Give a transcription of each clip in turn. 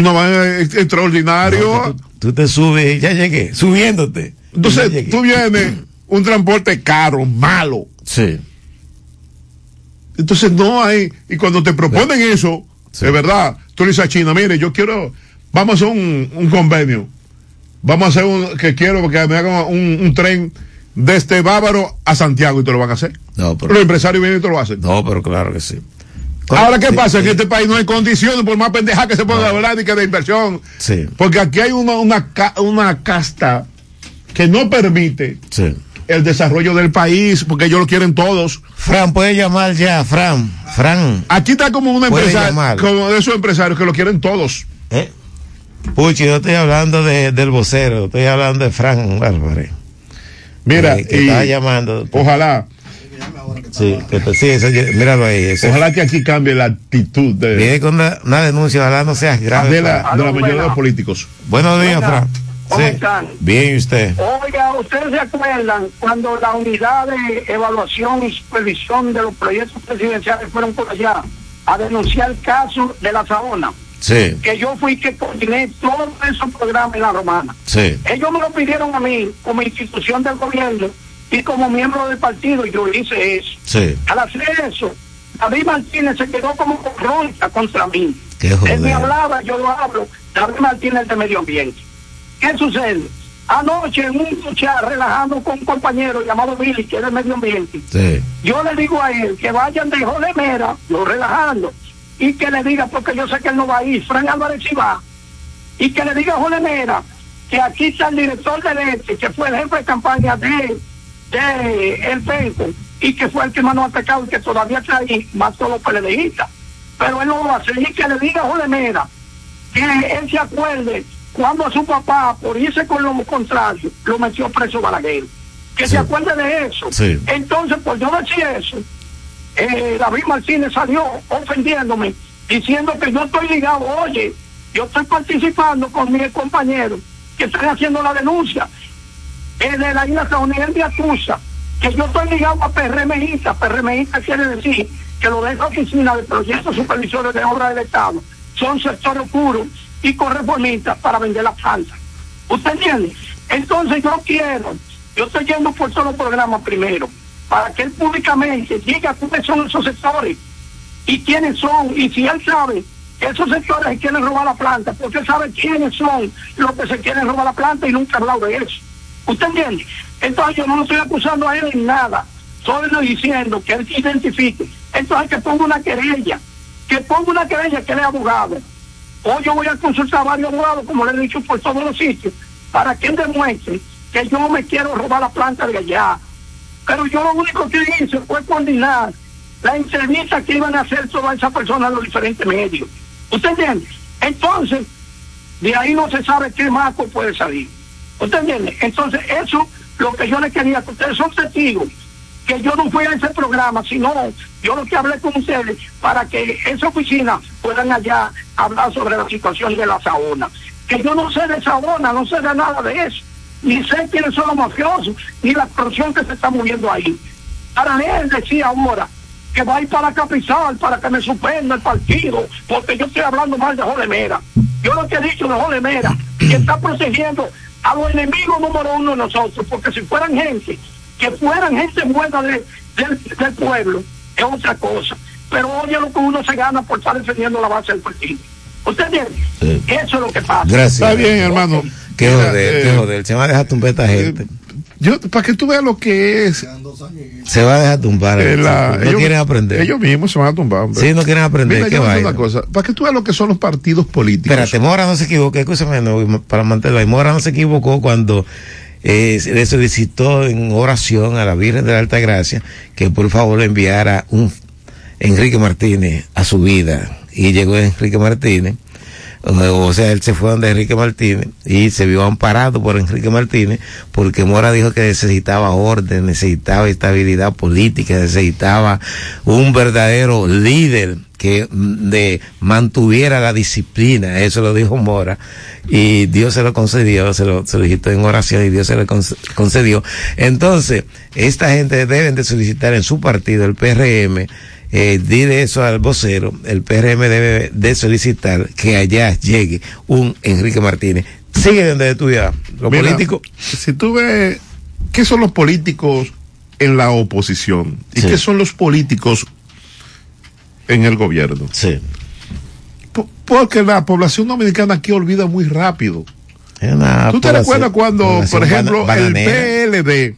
una vaina extraordinario. tú, te subes, ya llegué, subiéndote. Entonces, tú vienes un transporte caro, malo. Sí. Entonces no hay, y cuando te proponen eso, de verdad, tú le dices a China, mire, yo quiero, vamos a hacer un, convenio, vamos a hacer un, que quiero que me hagan un, tren desde Bávaro a Santiago y te lo van a hacer. No, pero, Los empresarios vienen y te lo hacen. No, pero claro que sí. Ahora, ¿qué pasa? En este país no hay condiciones, por más pendeja que se pueda hablar ni que de inversión. Sí. Porque aquí hay una, una, una casta que no permite sí el desarrollo del país, porque ellos lo quieren todos. Fran, puede llamar ya, Fran. Fran. Aquí está como una empresa, como de esos empresarios que lo quieren todos. ¿Eh? Puchi, yo estoy hablando de, del vocero, estoy hablando de Fran Álvarez. Mira, eh, que está llamando. Ojalá. Sí, que, sí míralo ahí. Ojalá que aquí cambie la actitud de. Viene con una, denuncia, ojalá no seas grave. De la, de la mayoría de los políticos. Buenos días, Fran. ¿Cómo están? Bien, ¿y usted? Oiga, ¿ustedes se acuerdan cuando la unidad de evaluación y supervisión de los proyectos presidenciales fueron por allá a denunciar el caso de la Sabona? Sí. Que yo fui que coordiné todos esos programas en la Romana. Sí. Ellos me lo pidieron a mí como institución del gobierno y como miembro del partido y yo hice eso. Sí. Al hacer eso, David Martínez se quedó como ronca contra mí. Él me hablaba, yo lo hablo. David Martínez de Medio Ambiente. ¿Qué sucede? Anoche en un luchar relajando con un compañero llamado Billy, que es del medio ambiente, yo le digo a él que vayan de Jolemera, lo relajando, y que le diga, porque yo sé que él no va a ir, Fran Álvarez sí va, y que le diga a Jolemera que aquí está el director de leche, que fue el jefe de campaña de, de el Penco, y que fue el que mandó atacado y que todavía está ahí, más los PLDistas. Pero él no lo va a hacer, y que le diga a Jolemera que él se acuerde cuando a su papá, por irse con lo contrario, lo metió preso Balaguer. Que se acuerde de eso. Entonces, por yo decir eso, eh, David Martínez salió ofendiéndome, diciendo que yo estoy ligado, oye, yo estoy participando con mis compañeros que están haciendo la denuncia eh, de la isla San de acusa que yo estoy ligado a PRMista. PRMista quiere decir que lo de esa oficina de proyectos supervisores de obra del Estado son sectores oscuros y con reformistas para vender la planta. ¿Usted entiende? Entonces yo quiero, yo estoy yendo por todos los programas primero, para que él públicamente diga cuáles son esos sectores y quiénes son, y si él sabe que esos sectores se quieren robar la planta, porque sabe quiénes son los que se quieren robar la planta y nunca ha hablado de eso. ¿Usted entiende? Entonces yo no lo estoy acusando a él en nada, solo diciendo que él se identifique. Entonces que ponga una querella, que ponga una querella que él es abogado Hoy yo voy a consultar a varios abogados, como le he dicho, por todos los sitios, para que él demuestre que yo no me quiero robar la planta de allá. Pero yo lo único que hice fue coordinar la entrevista que iban a hacer todas esas personas en los diferentes medios. ¿Usted entiende? Entonces, de ahí no se sabe qué marco puede salir. ¿Usted entiende? Entonces, eso lo que yo le quería, que ustedes son testigos que yo no fui a ese programa, sino yo lo que hablé con ustedes para que esa oficina puedan allá hablar sobre la situación de la saona. Que yo no sé de saona, no sé de nada de eso, ni sé quiénes son los mafiosos, ni la corrupción que se está moviendo ahí. Para él decía ahora que va a ir para Capizal para que me suspenda el partido, porque yo estoy hablando mal de Jolemera. Yo lo que he dicho de Jolemera, que está protegiendo a los enemigos número uno de nosotros, porque si fueran gente que fueran gente buena del, pueblo, es otra cosa. Pero oye lo que uno se gana por estar defendiendo la base del partido. ¿Usted entiende? Eso es lo que pasa. Gracias. Está bien, hermano. Qué joder, qué eh, joder. Se va a dejar tumbar esta gente. Yo, para que tú veas lo que es. Se va a dejar tumbar. Eh, no quieren aprender. Ellos mismos se van a tumbar. Sí, no quieren aprender. Mira, ¿Qué una cosa. Para que tú veas lo que son los partidos políticos. Espérate, Mora no se equivocó. Escúchame, no, para mantenerlo ahí. Mora no se equivocó cuando eh, le solicitó en oración a la Virgen de la Alta Gracia que por favor le enviara un Enrique Martínez a su vida. Y llegó Enrique Martínez, o sea, él se fue donde Enrique Martínez y se vio amparado por Enrique Martínez porque Mora dijo que necesitaba orden, necesitaba estabilidad política, necesitaba un verdadero líder que mm, mantuviera la disciplina, eso lo dijo Mora, y Dios se lo concedió, se lo solicitó en oración y Dios se lo concedió. Entonces, esta gente deben de solicitar en su partido, el PRM, eh, dile eso al vocero, el PRM debe de solicitar que allá llegue un Enrique Martínez. Sigue donde tu vida, los políticos. Si tú ves, ¿qué son los políticos en la oposición? ¿Y qué son los políticos en el gobierno? Sí. porque la población dominicana aquí olvida muy rápido. ¿Tú te recuerdas cuando, por ejemplo, el PLD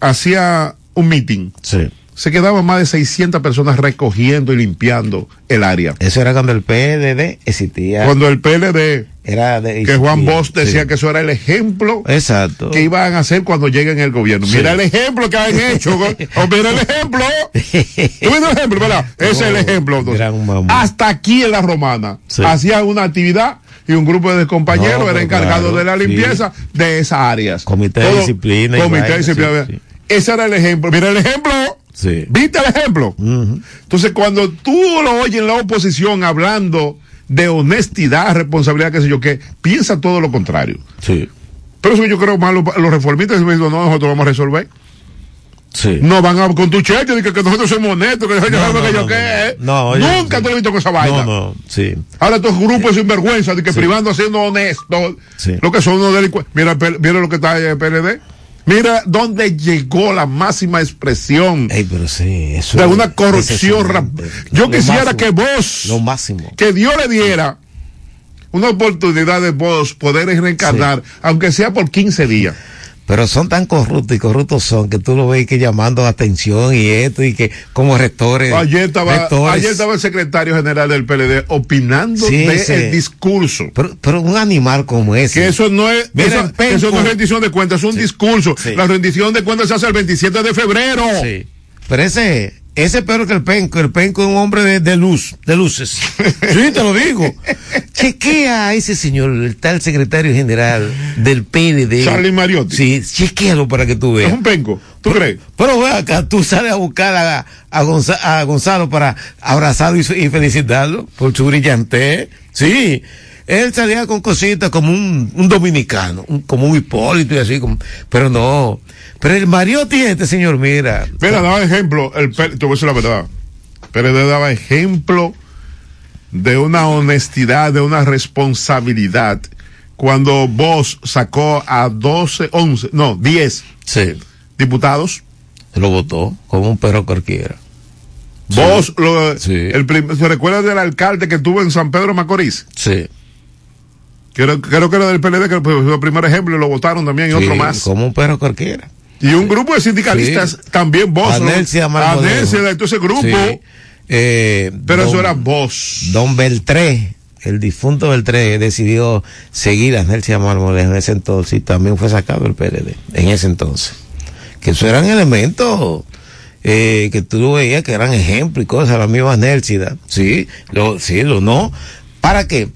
hacía un meeting? Sí se quedaban más de 600 personas recogiendo y limpiando el área. Eso era cuando el PLD existía. Cuando el PLD era de, que Juan Bosch decía que eso era el ejemplo Exacto. que iban a hacer cuando lleguen el gobierno. Mira el ejemplo que han hecho. o mira el ejemplo. ¿Tú el ejemplo, verdad? Ese es el ejemplo. Hasta aquí en la romana hacían una actividad y un grupo de compañeros era encargado de la limpieza de esas áreas. Comité de disciplina. Comité de disciplina. Ese era el ejemplo. Mira el ejemplo. ¿Viste el ejemplo? Entonces, cuando tú lo oyes en la oposición hablando de honestidad, responsabilidad, qué sé yo qué, piensa todo lo contrario. Sí. Pero eso yo creo más los, reformistas dicen, no, nosotros vamos a resolver. Sí. No van a con tu cheque que, que nosotros somos honestos, que, no, no, que yo qué. No, Nunca te lo he visto con esa vaina. No, no, sí. Ahora estos grupos sin vergüenza de que privando haciendo honesto, lo que son unos delincuentes. Mira, mira lo que está en el PLD. Mira dónde llegó la máxima expresión de una corrupción. Yo quisiera que vos, lo máximo, que Dios le diera una oportunidad de vos poder reencarnar, aunque sea por 15 días pero son tan corruptos y corruptos son que tú lo ves que llamando atención y esto y que como rectores. Ayer estaba, ayer estaba el secretario general del PLD opinando de discurso. Pero, un animal como ese. Que eso no es, eso, no es rendición de cuentas, es un discurso. La rendición de cuentas se hace el 27 de febrero. Sí. Pero ese, ese peor que el penco, el penco es un hombre de, luz, de luces. Sí, te lo digo. Chequea a ese señor, el tal secretario general del PLD. Charlie Mariotti. Sí, chequealo para que tú veas. Es un penco, ¿tú crees? Pero ve acá, tú sales a buscar a, a, Gonzalo, para abrazarlo y, felicitarlo por su brillante. Sí. Él salía con cositas como un, un dominicano, como un Hipólito y así, como, pero no pero el Mariotti, este señor, mira. Mira, daba ejemplo, el, te voy a decir la verdad. Pero le daba ejemplo de una honestidad, de una responsabilidad. Cuando vos sacó a 12, 11, no, 10 sí. diputados. Lo votó como un perro cualquiera. Vos, lo, sí. el ¿se recuerda del alcalde que tuvo en San Pedro Macorís? Sí. Creo, creo que era del PLD, que fue el primer ejemplo, y lo votaron también y otro más. Como un perro cualquiera. Y un grupo de sindicalistas también vos. Anercia Anercia de ese grupo. Eh, pero eso era vos. Don Beltré, el difunto Beltré, decidió seguir a Anercia Marmolejo en ese entonces y también fue sacado el PLD en ese entonces. Que eso eran elementos eh, que tú veías que eran ejemplos y cosas, la misma Anercia. Sí, lo, sí, lo no. ¿Para qué?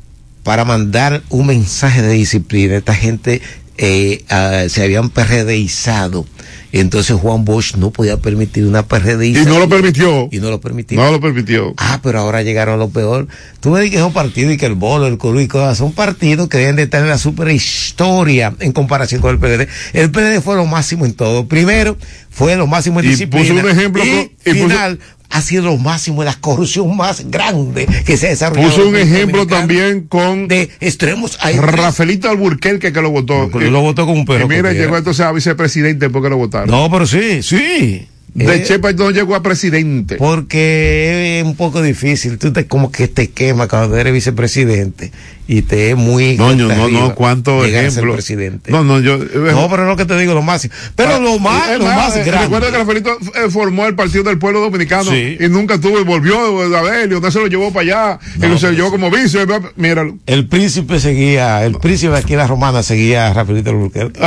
Para mandar un mensaje de disciplina. Esta gente eh, se habían perredeizado. Entonces Juan Bosch no podía permitir una perredeización. Y no lo permitió. Y no lo permitió. No lo permitió. Ah, pero ahora llegaron a lo peor. Tú me dices que un partido y que el bolo, el coro y cosas, son partidos que deben de estar en la superhistoria en comparación con el PLD. El PLD fue lo máximo en todo. Primero, fue lo máximo en y disciplina. Puso un ejemplo. Y, final, ha sido lo máximo, la corrupción más grande que se ha desarrollado. Puso un ejemplo también con. De extremos a Rafaelito Alburquerque que lo votó. lo votó como un perro. Y mira, llegó entonces a vicepresidente porque lo votaron. No, pero sí, sí. De eh, Chepa no llegó a presidente. Porque es un poco difícil. Tú te como que te quema cuando eres vicepresidente y te es muy. No, no, no, no, cuánto ejemplo. presidente. No, no, yo. Eh, no, pero es lo que te digo, lo más. Pero lo más, lo más grande. Recuerda que Rafaelito eh, formó el Partido del Pueblo Dominicano y nunca tuvo, y volvió a Abelio, no se lo llevó para allá, y lo se lo llevó como vice. Míralo. El príncipe seguía, el príncipe aquí en la romana seguía a Rafaelito Alburquerque.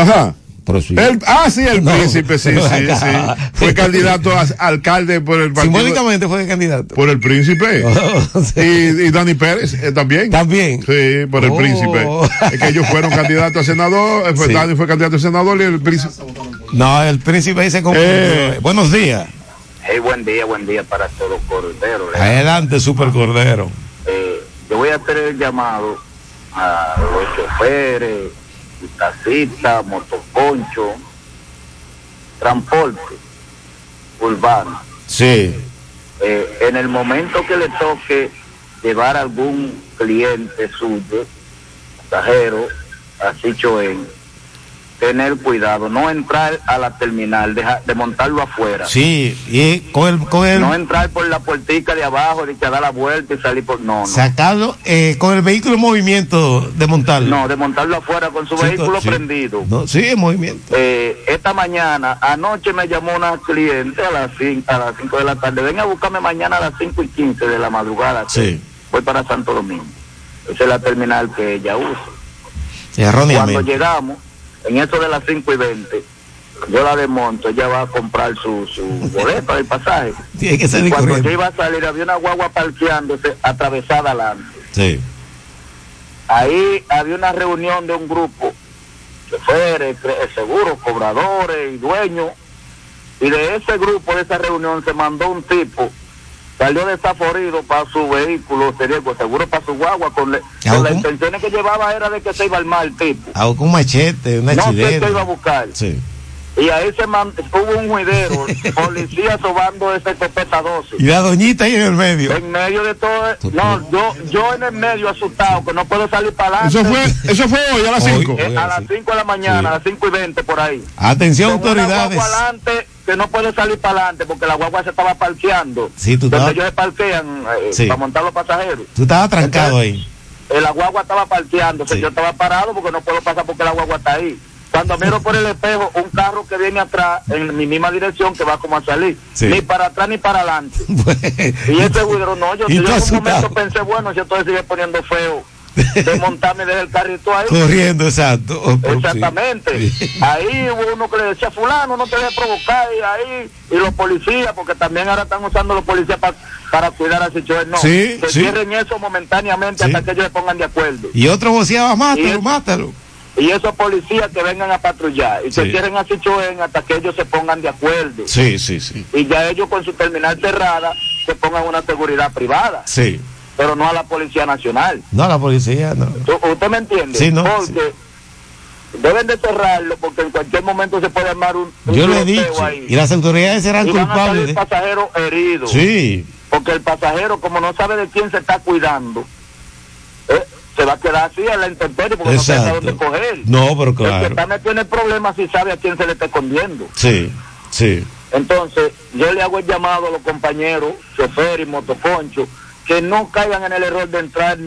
Ah, sí, el príncipe, sí, sí, sí. Fue candidato a alcalde por el partido. Simbólicamente fue candidato. Por el príncipe. Oh, y, Dani Pérez eh, también. También. Sí, por el oh. príncipe. Es que ellos fueron candidatos a senador. Eh, Dani fue candidato a senador y el príncipe. No, el príncipe dice como. Eh. Buenos días. Hey, buen día, buen día para todos Cordero. Adelante, Super Cordero. yo voy a hacer el llamado a los choferes taxista, motoconcho, transporte urbano. Sí. eh, en el momento que le toque llevar algún cliente suyo, pasajero, así choen, tener cuidado, no entrar a la terminal, deja, de montarlo afuera. Sí, y con el, con el... No entrar por la puertica de abajo, de que dar la vuelta y salir por... No, no. Sacarlo eh, con el vehículo en movimiento, de montarlo. No, de montarlo afuera con su Sí, vehículo sí. prendido. No, sí, en movimiento. Eh, esta mañana, anoche me llamó una cliente a las 5 a las cinco de la tarde. Ven a buscarme mañana a las 5 y 15 de la madrugada. Sí. Voy para Santo Domingo. Esa es la terminal que ella usa. Cuando llegamos, en eso de las 5 y 20, yo la desmonto, ella va a comprar su, su boleto del pasaje. Tiene que salir Y cuando corriendo. yo iba a salir, había una guagua parqueándose atravesada adelante. Sí. Ahí había una reunión de un grupo, choferes, cre- seguros, cobradores y dueños. Y de ese grupo, de esa reunión, se mandó un tipo, salió desaforido para su vehículo, pues, seguro para su guagua, con, le- con las intenciones que llevaba era de que se iba al mar el tipo. Ah, con un machete, un No qué iba a buscar. Sí. Y ahí se man- hubo un juidero, policía sobando ese escopeta 12. Y la doñita ahí en el medio. En medio de todo, no, yo, yo en el medio asustado, que no puedo salir para adelante. Eso fue, eso fue hoy a las Hoy. 5. Eh, a las Sí. 5 de la mañana, Sí. a las 5 y 20 por ahí. Atención, Con autoridades. adelante que no puede salir para adelante porque la guagua se estaba parqueando. Sí, tú estabas- ellos se parquean eh, Sí. para montar los pasajeros. Tú estabas trancado ahí. Eh, la guagua estaba parqueando, Sí. yo estaba parado porque no puedo pasar porque la guagua está ahí. Cuando miro por el espejo, un carro que viene atrás en mi misma dirección que va como a salir. Sí. Ni para atrás ni para adelante. Y ese juidero, no, yo, Y en un momento pensé, bueno, yo estoy sigue poniendo feo de montarme desde el carrito ahí. Corriendo, exacto. Oh, sí. Exactamente. Sí. Ahí hubo uno que le decía, fulano, no te dejes provocar, y ahí, y los policías, porque también ahora están usando los policías pa- para cuidar a Sichuel. No, Sí, que sí. cierren eso momentáneamente hasta que ellos se pongan de acuerdo. Y otro voceaba, Y mátalo, es- mátalo. Y esos policías que vengan a patrullar y Sí. cierren a Sichuel hasta que ellos se pongan de acuerdo. Sí, sí, sí. Y ya ellos con su terminal cerrada se pongan una seguridad privada, Sí. pero no a la Policía Nacional. No, la policía, no. ¿Tú- ¿Usted me entiende? Sí, no, Porque deben de cerrarlo porque en cualquier momento se puede armar un, un Yo le he dicho. ahí. Y las autoridades serán Y van a culpables. salir de- pasajeros heridos. Sí. Porque el pasajero, como no sabe de quién se está cuidando, se va a quedar así a la intemperie porque no sabe a Exacto. dónde coger. No, pero El que claro. está metido en el problema si sabe a quién se le está escondiendo. Sí, sí. Entonces, yo le hago el llamado a los compañeros, choferes y motoconchos, que no caigan en el error de entrar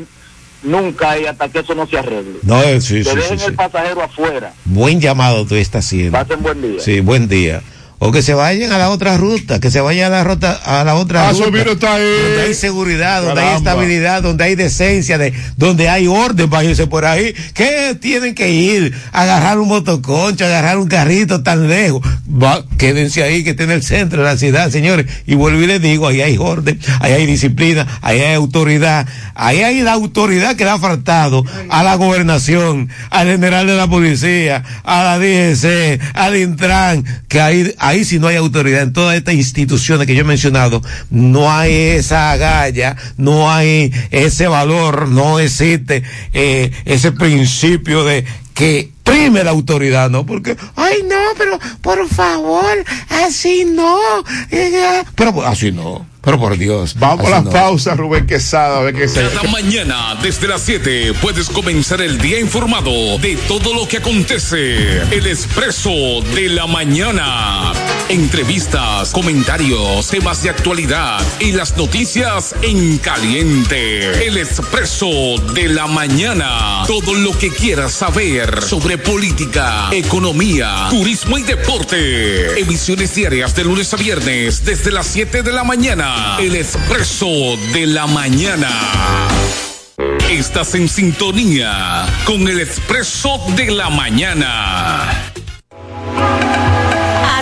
nunca ahí hasta que eso no se arregle. No, eh, sí, que sí, sí, dejen sí. el pasajero afuera. Buen llamado tú estás haciendo. Pasen buen día. Sí, buen día. O que se vayan a la otra ruta, que se vayan a la ruta, a la otra Ah, ruta. Está ahí. Donde hay seguridad, donde hay estabilidad, donde hay decencia, de, donde hay orden para irse por ahí. ¿Qué tienen que ir? Agarrar un motoconcho, agarrar un carrito tan lejos. Va, quédense ahí, que tiene el centro de la ciudad, señores. Y vuelvo y les digo, ahí hay orden, ahí hay disciplina, ahí hay autoridad, ahí hay la autoridad que le ha faltado a la gobernación, al general de la policía, a la DGC, al Intran, que ahí, ahí si no hay autoridad. En todas estas instituciones que yo he mencionado, no hay esa agalla, no hay ese valor, no existe eh, ese principio de que prime la autoridad, ¿no? Porque, ay, no, pero por favor, así no. Pero así no, pero por Dios. Vamos a no. pausas, Rubén Quesada, a ver qué se. Cada mañana desde las 7 puedes comenzar el día informado de todo lo que acontece. El expreso de la mañana. Entrevistas, comentarios, temas de actualidad y las noticias en caliente. El expreso de la mañana. Todo lo que quieras saber sobre política, economía, turismo y deporte. Emisiones diarias de lunes a viernes desde las 7 de la mañana. El expreso de la mañana. Estás en sintonía con el expreso de la mañana.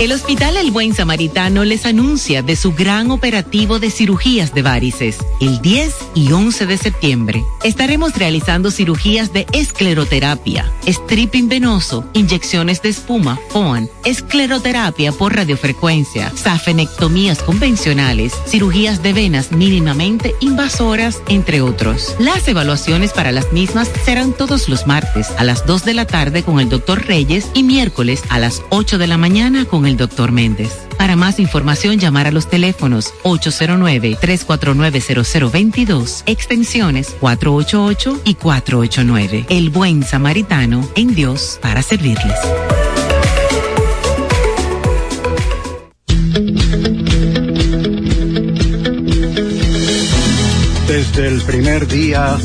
El Hospital El Buen Samaritano les anuncia de su gran operativo de cirugías de varices. El 10 y 11 de septiembre estaremos realizando cirugías de escleroterapia, stripping venoso, inyecciones de espuma, FOAN, escleroterapia por radiofrecuencia, safenectomías convencionales, cirugías de venas mínimamente invasoras, entre otros. Las evaluaciones para las mismas serán todos los martes a las 2 de la tarde con el doctor Reyes y miércoles a las 8 de la mañana con el el doctor Méndez. Para más información, llamar a los teléfonos 809-349-0022, extensiones 488 y 489. El buen samaritano en Dios para servirles. Desde el primer día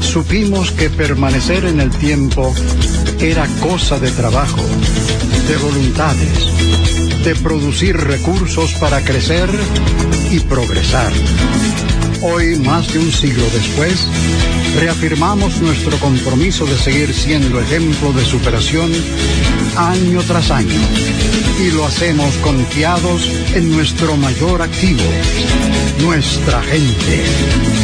supimos que permanecer en el tiempo era cosa de trabajo, de voluntades de producir recursos para crecer y progresar. Hoy, más de un siglo después, reafirmamos nuestro compromiso de seguir siendo ejemplo de superación año tras año. Y lo hacemos confiados en nuestro mayor activo, nuestra gente.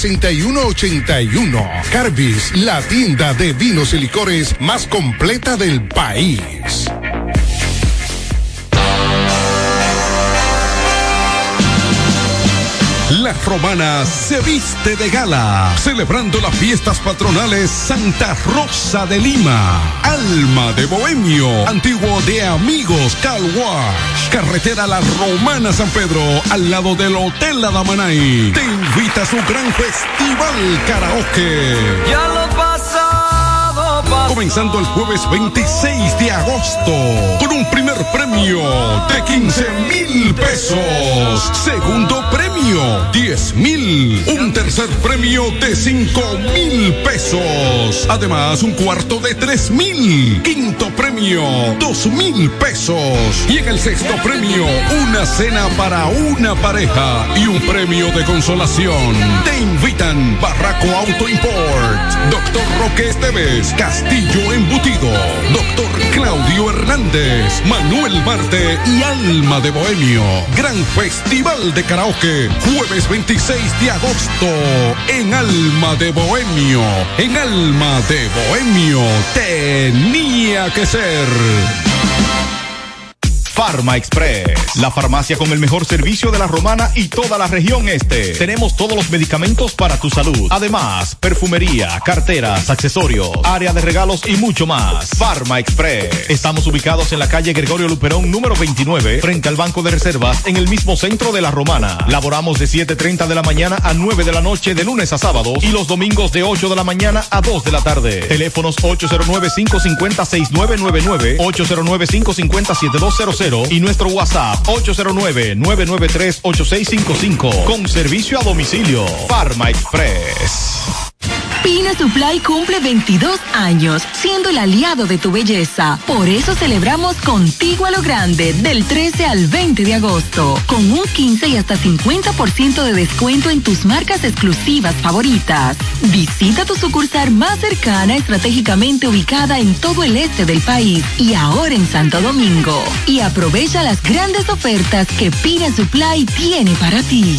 6181. Carbis, la tienda de vinos y licores más completa del país. La romana se viste de gala, celebrando las fiestas patronales Santa Rosa de Lima, Alma de Bohemio, antiguo de Amigos Car Wash, carretera La Romana San Pedro, al lado del Hotel Adamanay. Te invita a su gran festival karaoke. Ya lo. Comenzando el jueves 26 de agosto, con un primer premio de 15 mil pesos. Segundo premio, 10 mil. Un tercer premio de 5 mil pesos. Además, un cuarto de 3 mil. Quinto premio, 2 mil pesos. Y en el sexto premio, una cena para una pareja y un premio de consolación. Te invitan Barraco Auto Import, Doctor Roque Esteves, Castillo Embutido, Doctor Claudio Hernández, Manuel Marte y Alma de Bohemio. Gran Festival de Karaoke, jueves 26 de agosto, en Alma de Bohemio. En Alma de Bohemio tenía que ser. Farma Express, la farmacia con el mejor servicio de la romana y toda la región este. Tenemos todos los medicamentos para tu salud. Además, perfumería, carteras, accesorios, área de regalos y mucho más. Farma Express. Estamos ubicados en la calle Gregorio Luperón número 29, frente al Banco de Reservas, en el mismo centro de la romana. Laboramos de 7.30 de la mañana a 9 de la noche de lunes a sábado y los domingos de 8 de la mañana a 2 de la tarde. Teléfonos 809-550-6999, 809-550-7200 y nuestro WhatsApp 809-993-8655 con servicio a domicilio. Farma Express. Pina Supply cumple 22 años, siendo el aliado de tu belleza. Por eso celebramos contigo a lo grande, del 13 al 20 de agosto, con un 15 y hasta 50% de descuento en tus marcas exclusivas favoritas. Visita tu sucursal más cercana, estratégicamente ubicada en todo el este del país y ahora en Santo Domingo. Y aprovecha las grandes ofertas que Pina Supply tiene para ti.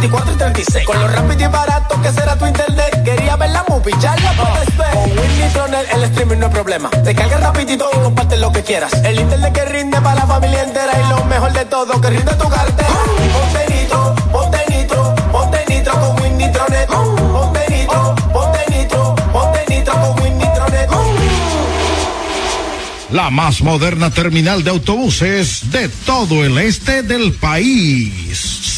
24 y 36. Con lo rápido y barato que será tu internet. Quería ver la movie, ya la puedes ver. Con Win Nitronet el streaming no es problema. Te cargas rapidito y comparte lo que quieras. El internet que rinde para la familia entera y lo mejor de todo que rinde tu cartera. Ponte nitro, ponte nitro, ponte nitro con Win Nitronet. Ponte nitro, ponte nitro, ponte nitro con Win Nitronet. La más moderna terminal de autobuses de todo el este del país.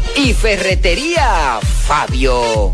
y Ferretería Fabio.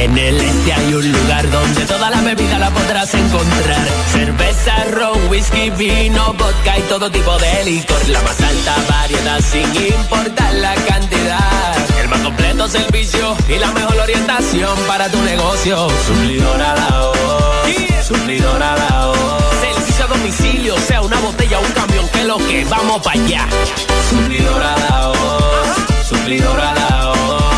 En el este hay un lugar donde toda la bebida la podrás encontrar. Cerveza, ron, whisky, vino, vodka y todo tipo de licor. La más alta variedad sin importar la cantidad. El más completo servicio y la mejor orientación para tu negocio. Suplidora la voz. Suplidora la voz. Servicio a domicilio, sea una botella o un camión, que lo que vamos para allá. Suplidora la voz. Suplidora la voz.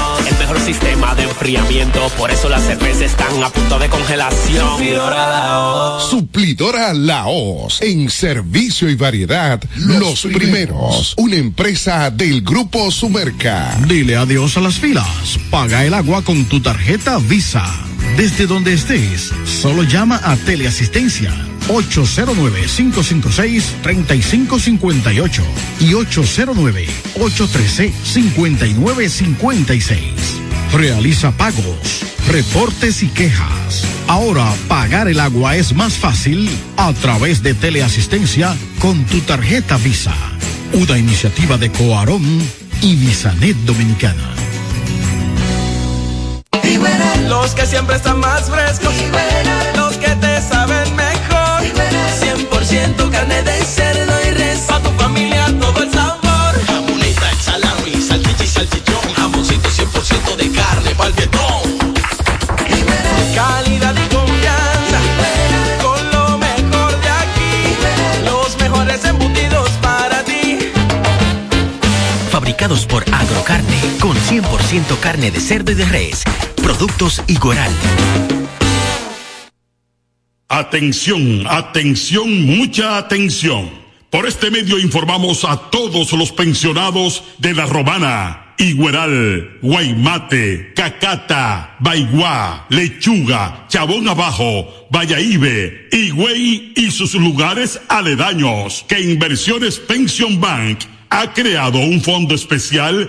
Sistema de enfriamiento, por eso las cervezas están a punto de congelación. Suplidora Laos. Suplidora Laos. En servicio y variedad, los, primeros. Una empresa del Grupo Sumerca. Dile adiós a las filas. Paga el agua con tu tarjeta Visa. Desde donde estés, solo llama a Teleasistencia 809-556-3558 y 809-813-5956. Realiza pagos, reportes y quejas. Ahora pagar el agua es más fácil a través de teleasistencia con tu tarjeta Visa. Una iniciativa de Coarón y Visanet Dominicana. Los que siempre están más frescos. Los que te saben mejor. 100% carne de cerdo con 100% carne de cerdo y de res. Productos Igueral. Atención, atención, mucha atención. Por este medio informamos a todos los pensionados de La Romana, Igueral, Guaymate, Cacata, Baigua, Lechuga, Chabón Abajo, Vallaibe, Higüey y sus lugares aledaños que Inversiones Pension Bank ha creado un fondo especial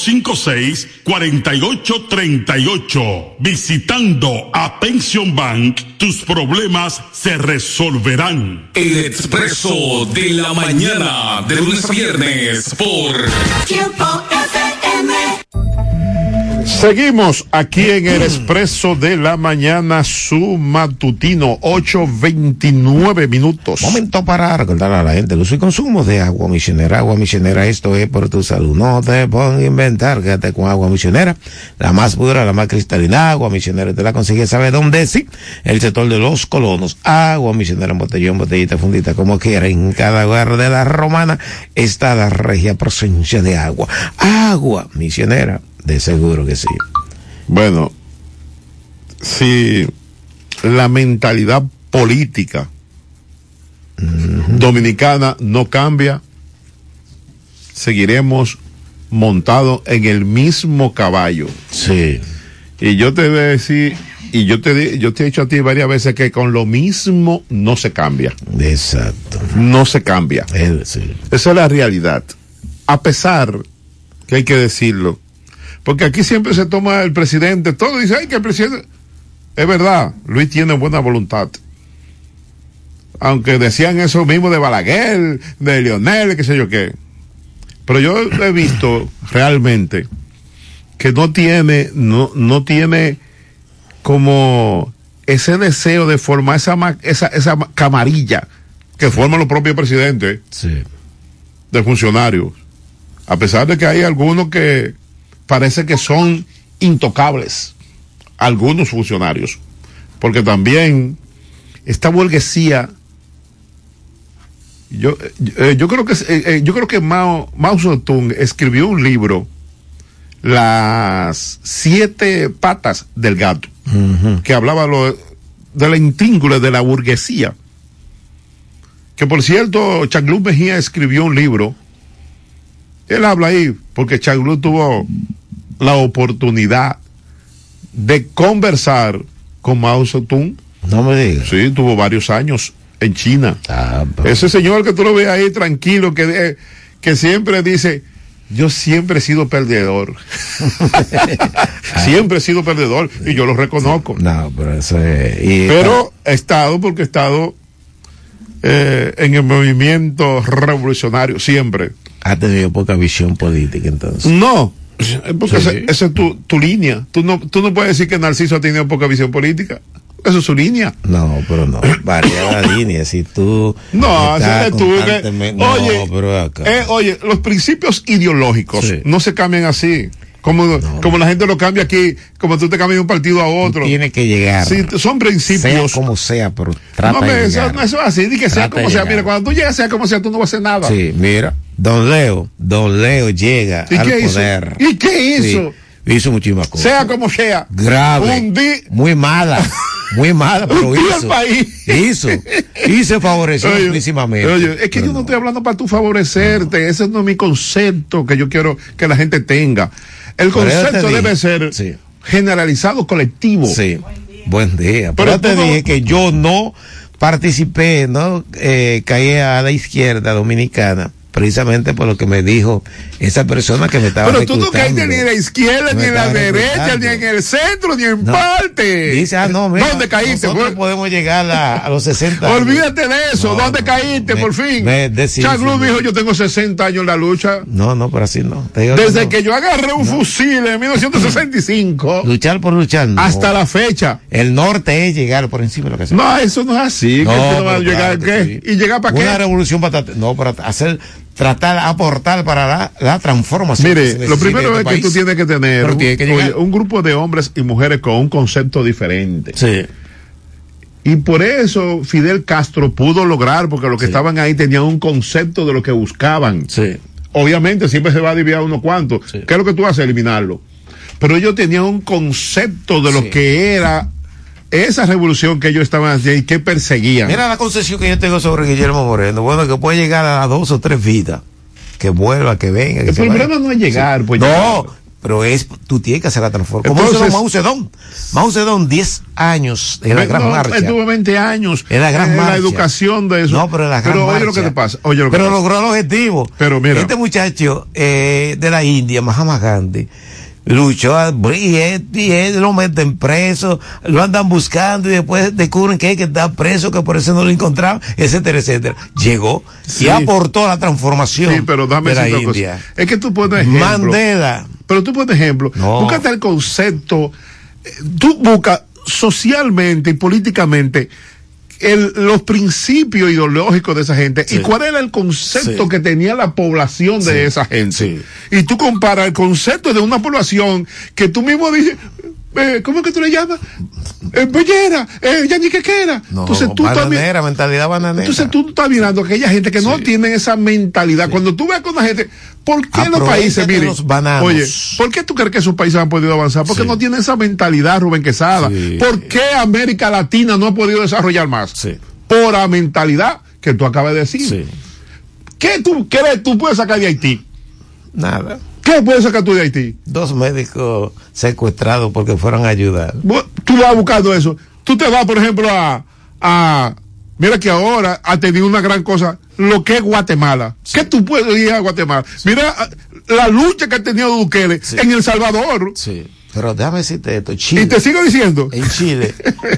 809-556-4838. Visitando a Pension Bank, tus problemas se resolverán. El expreso de la mañana de lunes a viernes por Tiempo. Seguimos aquí en el expreso de la mañana, su matutino, 8.29 minutos. Momento para recordar a la gente el uso y consumo de agua misionera. Agua misionera, esto es por tu salud. No te pongas a inventar, quédate con agua misionera. La más pura, la más cristalina. Agua misionera, te la consigues, ¿sabe dónde? Sí, el sector de los colonos. Agua misionera botellón, botellita, fundita, como quiera. En cada hogar de la romana está la regia presencia de agua. Agua misionera, de seguro que sí. Bueno, si la mentalidad política dominicana no cambia, seguiremos montados en el mismo caballo. Sí. Y yo te voy a decir, y yo te, yo te he dicho a ti varias veces que con lo mismo no se cambia. Exacto. No se cambia. sí. Esa es la realidad. A pesar que hay que decirlo, porque aquí siempre se toma el presidente, todo dice, ay, que el presidente... Es verdad, Luis tiene buena voluntad. Aunque decían eso mismo de Balaguer, de Lionel, qué sé yo qué. Pero yo he visto realmente que no tiene, no, no tiene como ese deseo de formar esa, esa, esa ma- camarilla que forman los propios presidentes de funcionarios. A pesar de que hay algunos que parece que son intocables, algunos funcionarios. Porque también esta burguesía, yo, eh, yo creo que, eh, eh, yo creo que Mao, Mao Zedong escribió un libro, Las siete patas del gato, que hablaba lo, de la intíngula de la burguesía. Que por cierto, Changlú Mejía escribió un libro. Él habla ahí porque Changlú tuvo la oportunidad de conversar con Mao Zedong. No me digas. Sí, tuvo varios años en China. Ah, Ese señor que tú lo ves ahí tranquilo, que, eh, que siempre dice, yo siempre he sido perdedor. siempre he sido perdedor y yo lo reconozco. No, pero eso es... y- Pero he estado porque he estado eh, en el movimiento revolucionario siempre. Ha tenido poca visión política entonces. No, porque Sí. ese- esa es tu, tu línea. Tú no, tú no puedes decir que Narciso ha tenido poca visión política. Eso es su línea. No, pero no. Varía la línea. Si tú. No, estás ese es tú. que- constantemente- No, oye, pero acá. eh, oye, los principios ideológicos no se cambian así. Como, como la gente lo cambia aquí, como tú te cambias de un partido a otro. Tiene que llegar. Sí, son principios. Sea como sea, pero trata no, de eso, llegar. no, eso es así, que sea como sea. Mira, cuando tú llegas, sea como sea, tú no vas a hacer nada. Sí, mira. Don Leo, Don Leo llega ¿Y al qué hizo? poder. ¿Y qué Sí, hizo? hizo muchísimas cosas. Sea como sea. Grave. Un di- Muy mala. Muy mala, pero hizo. al país. Hizo. Y se favoreció oye, es que yo no estoy hablando para tú favorecerte, ese no es mi concepto que yo quiero que la gente tenga. El concepto debe ser generalizado, colectivo. Sí. Buen día. Pero Pero te no- dije que yo no participé, no eh, caí a la izquierda dominicana precisamente por lo que me dijo esa persona que me estaba Pero tú no caíste ni en la izquierda, ni en la derecha, ni en el centro, ni en No. parte. Dice, ah, no, mira, ¿Dónde caíste? nosotros Fue- podemos llegar a, a los 60 años. Olvídate de eso. No, ¿Dónde caíste, me- por fin? sí, dijo, yo tengo 60 años en la lucha. No, no, pero así no. Desde no. que yo agarré un fusil en 1965 Luchar por luchar, hasta la fecha. El norte es llegar por encima de lo que sea. No, eso no es así. que ¿qué? que ¿Y llegar para Una qué? revolución para no para hacer tratar aportar para la, la transformación. Mire, lo primero es este que tú tienes que tener un, tiene que llegar. oye, un grupo de hombres y mujeres con un concepto diferente. Sí. Y por eso Fidel Castro pudo lograr, porque los que estaban ahí tenían un concepto de lo que buscaban. Sí. Obviamente siempre se va a dividir a unos cuantos. ¿Qué es lo que tú haces? Eliminarlo. Pero ellos tenían un concepto de lo que era esa revolución que ellos estaban haciendo y que perseguían. Mira la concesión que yo tengo sobre Guillermo Moreno. Bueno, que puede llegar a dos o tres vidas. Que vuelva, que venga. Que El se vaya. problema no es llegar, pues No, llegar. pero es, tú tienes que hacer la transformación. Como hizo Mao Zedong. Mao Zedong, 10 años en la gran No, marcha. él tuvo 20 años En la gran en marcha. la educación de eso. No, pero en la gran Pero oye lo que te pasa. Oye lo que pero pasa. logró el objetivo. Pero mira. Este muchacho eh, de la India, Mahatma Gandhi, luchó a- y, él- y él lo meten preso, lo andan buscando y después descubren que que estar preso, que por eso no lo encontraban, etcétera, etcétera. Llegó Sí. y aportó la transformación Sí, pero dame de la India. cosa. Es que tú pones ejemplo. Mandela. Pero tú pones ejemplo. No. Búscate el concepto. eh, Tú buscas socialmente y políticamente el- los principios ideológicos de esa gente y cuál era el concepto Sí. que tenía la población de Sí. esa gente. Y tú comparas el concepto de una población que tú mismo dices, eh, ¿cómo es que tú le llamas? Eh, Bellera, eh, ya ni que queda. No, Entonces tú también. bananera, mentalidad bananera. Entonces tú estás mirando a aquella gente que no tiene esa mentalidad. Cuando tú ves con la gente, ¿por qué los países, miren, los oye, ¿por qué tú crees que esos países han podido avanzar? Porque no tienen esa mentalidad, Rubén Quesada. ¿Por qué América Latina no ha podido desarrollar más? Por la mentalidad que tú acabas de decir. ¿Qué tú crees tú puedes sacar de Haití? Nada. ¿Qué puedes sacar tú de Haití? Dos médicos secuestrados porque fueron a ayudar. Tú vas buscando eso. Tú te vas, por ejemplo, a, a mira que ahora ha tenido una gran cosa, lo que es Guatemala. ¿Qué tú puedes ir a Guatemala? Mira la lucha que ha tenido Bukele en El Salvador. Sí. Pero déjame decirte esto, Chile. Y te sigo diciendo. En Chile,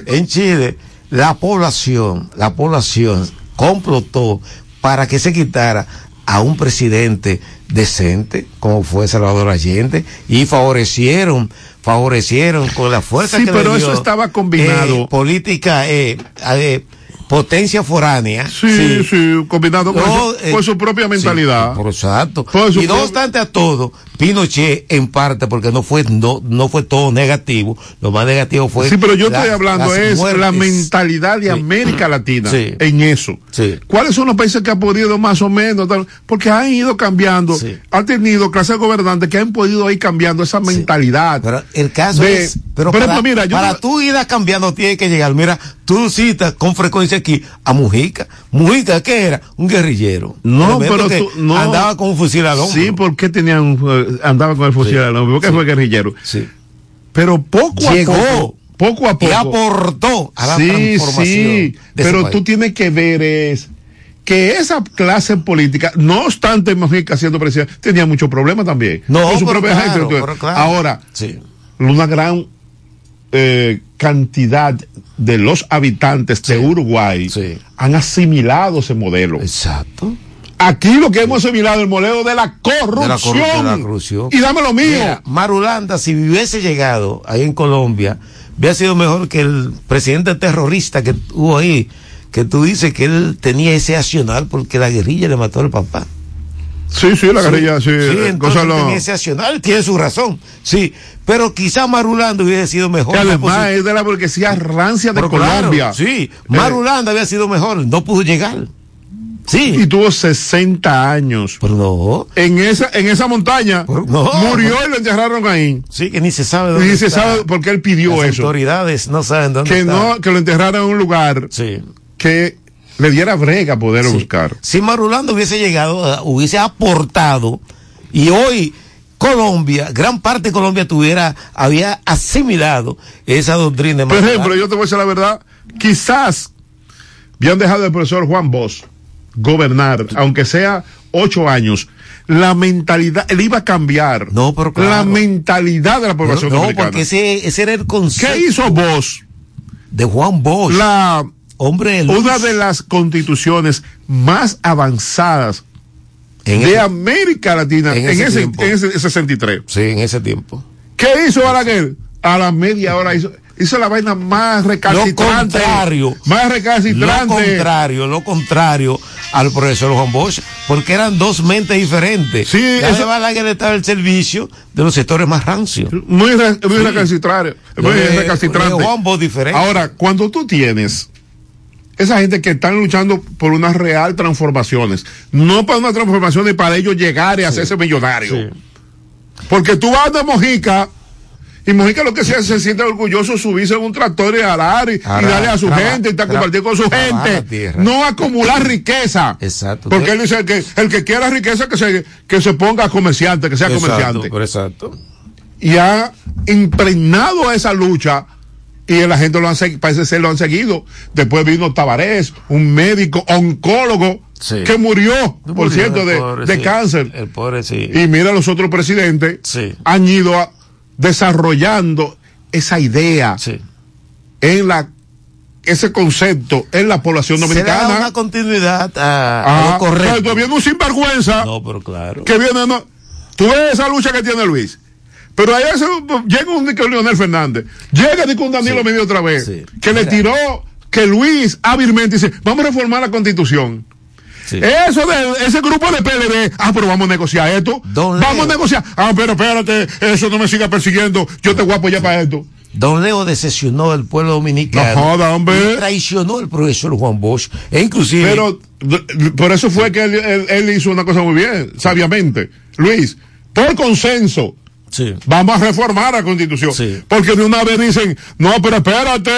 en Chile, la población, la población complotó para que se quitara a un presidente decente, como fue Salvador Allende, y favorecieron, favorecieron con la fuerza Sí, que pero le dio, eso estaba combinado. eh, política, eh, eh, potencia foránea. Sí, sí, combinado con, No, su, eh, con su propia mentalidad. Sí, por exacto. Por y no obstante a todo, Pinochet en parte, porque no fue, no, no fue todo negativo, lo más negativo fue. Sí, pero yo la- estoy hablando es muertes. la mentalidad de América Latina Sí. en eso. Sí. ¿Cuáles son los países que han podido más o menos? tal? Porque han ido cambiando, han tenido clases gobernantes que han podido ir cambiando esa mentalidad. Pero el caso de- es, pero por para, mira, yo para no- tú ir a cambiando tiene que llegar. Mira, tú citas con frecuencia aquí a Mujica. Mujica, ¿qué era? Un guerrillero. No, pero tú, no. Andaba con un fusil al hombro. Sí, porque tenían, un- eh, andaba con el fusil al hombro, porque fue guerrillero. Sí. Pero poco Llegó. a poco, poco a poco. Y aportó a la sí, transformación sí, pero tú tienes que ver es que esa clase política, no obstante Mojica siendo presidente, tenía muchos problemas también. No, con su pero propia claro, gente. pero claro. Ahora, Sí. una gran eh, cantidad de los habitantes de Uruguay han asimilado ese modelo. Exacto. Aquí lo que hemos asimilado es el modelo de la corrupción. De la corrupción, de la corrupción. Y dame lo mío. Mira, Marulanda, si hubiese llegado ahí en Colombia, hubiera sido mejor que el presidente terrorista que hubo ahí, que tú dices que él tenía ese accionar porque la guerrilla le mató al papá. Sí, sí, la guerrilla, sí. eh, entonces lo- accionar, tiene su razón, sí, pero quizá Marulanda hubiese sido mejor. que además es de la burguesía rancia de Pero claro, Colombia. sí, Marulanda había sido mejor, no pudo llegar. Sí. Y tuvo 60 años. Pero no. En esa, en esa montaña. no. Murió y lo enterraron ahí. Sí, que ni se sabe dónde Ni se sabe por qué él pidió Las eso. autoridades no saben dónde Que está. no, que lo enterraran en un lugar que le diera brega poder buscar. Si Marulanda hubiese llegado, hubiese aportado y hoy Colombia, gran parte de Colombia tuviera, había asimilado esa doctrina de Por ejemplo, yo te voy a decir la verdad, quizás habían dejado al profesor Juan Bosch gobernar, aunque sea ocho años, la mentalidad, él iba a cambiar. No, pero claro. La mentalidad de la población no, dominicana. porque ese, ese era el concepto. ¿Qué hizo Bosch? De Juan Bosch. La, Hombre, una de las constituciones más avanzadas En de ese- América Latina en en, ese ese, tiempo. en ese 63. Sí, en ese tiempo. ¿Qué hizo Balaguer? A la media hora hizo, hizo la vaina más Lo recalcitrante. contrario. Más Lo recalcitrante. contrario, lo contrario al profesor Juan Bosch, porque eran dos mentes diferentes. Sí, Ya eso- Balaguer estaba el servicio de los sectores más rancios. Muy, re- muy Sí. recalcitrante. Lo Muy de- recalcitrante. lo de Juan Bosch diferente. Ahora, cuando tú tienes esa gente que están luchando por unas real transformaciones, no para una transformación y para ellos llegar y hacerse millonario. Porque tú vas de Mojica y Mojica lo que se hace se siente orgulloso de subirse en un tractor y arar y, darle a su traba- gente y está compartir con su gente. No acumular riqueza. Exacto. Porque él dice que el que quiera riqueza que se, que se ponga comerciante, que sea Exacto, comerciante exacto. y ha impregnado esa lucha y la gente lo han parece ser lo han seguido. Después vino Tabarés, un médico oncólogo Sí. que murió, por Murió, cierto, de, pobre, de sí. cáncer. El pobre, sí. Y mira los otros presidentes han ido a- desarrollando esa idea en la ese concepto en la población Se da dominicana. una continuidad a, a Ah, lo correcto. viene un sinvergüenza No, pero claro. que viene, no. Tú ves esa lucha que tiene Luis. Pero ahí ese- llega un Leonel Fernández, llega con Danilo Medina otra vez, que le tiró, que Luis hábilmente dice, vamos a reformar la constitución. Eso de ese grupo de PLD, ah, pero vamos a negociar esto. vamos a negociar. Ah, pero espérate, eso no me siga persiguiendo. Yo te voy a apoyar para esto. Don Leo decepcionó al pueblo dominicano. No joda, hombre. Y traicionó al profesor Juan Bosch. E inclusive. Pero por eso fue que él, él- él hizo una cosa muy bien, sabiamente. Luis, por consenso. Vamos a reformar la constitución. Porque de una vez dicen, no, pero espérate,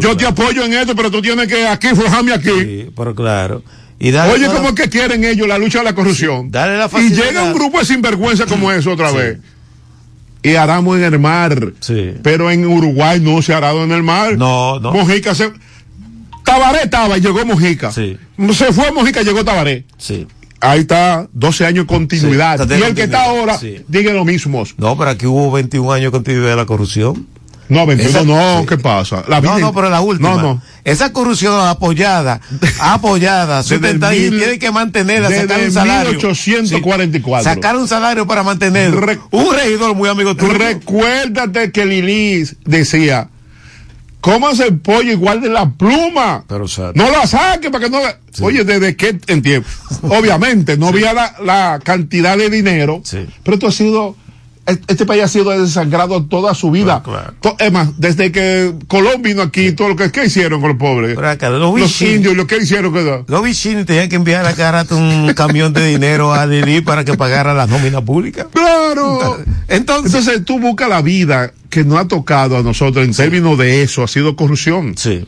yo te apoyo en esto, pero tú tienes que aquí forjarme aquí. Sí, pero claro. Y Oye, ¿cómo es que quieren ellos la lucha de la corrupción? Dale la y llega un grupo de sinvergüenza como eso otra vez. Y aramos en el mar. Pero en Uruguay no se ha arado en el mar. No, no. Mojica se. Tabaré estaba y llegó Mojica. Se fue Mojica y llegó Tabaré. Sí. Ahí está, 12 años de continuidad. Sí, y el que está ahora, sí. diga lo mismo. No, pero aquí hubo 21 años de continuidad de la corrupción. No, 21 Esa- no, sí. ¿qué pasa? La no, no, pero la última. No, no. Esa corrupción apoyada, apoyada, sustentada y tiene que mantenerla, sacar un salario. 1844. Sí, Sacar un salario para mantenerlo. Re- un regidor muy amigo tuyo. Recuérdate que Lilis decía, cómase el pollo igual de la pluma. Pero, o sea, No la saque para que no la... Oye, ¿desde qué en tiempo? Obviamente, no había la, la cantidad de dinero, pero esto ha sido... Este país ha sido desangrado toda su vida. To- Es más, desde que Colón vino aquí, todo lo que, ¿qué hicieron con los pobres? los los indios, lo que hicieron. que- Los vecinos tenían que enviar a cada rato un camión de dinero a Lili para que pagara la nómina pública. Claro. Entonces, tú buscas la vida que nos ha tocado a nosotros en términos de eso, ha sido corrupción. Sí.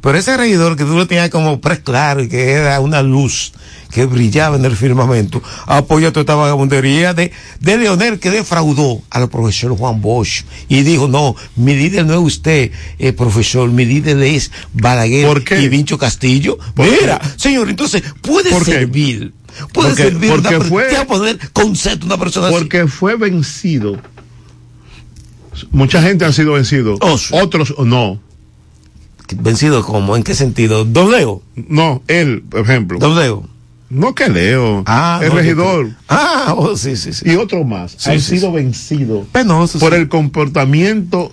Pero ese regidor que tú lo tenías como preclaro y que era una luz que brillaba en el firmamento, apoya toda esta vagabundería de, de Leonel que defraudó al profesor Juan Bosch y dijo, no, mi líder no es usted, eh, profesor, mi líder es Balaguer y Vincho Castillo. Mira, señor, entonces puede ¿Por qué? servir. Puede Porque- servir una porque per- fue- ¿qué va a poner concepto una persona así? Porque fue vencido. Mucha gente ha sido vencido. Otros no. ¿Vencido cómo? ¿En qué sentido? ¿Don Leo? No, él, por ejemplo. ¿Don Leo? No que Leo. Ah, el no, regidor. Ah, oh, sí, sí, sí. Y otros más Sí, han sí, sido vencidos Penoso, por sí. el comportamiento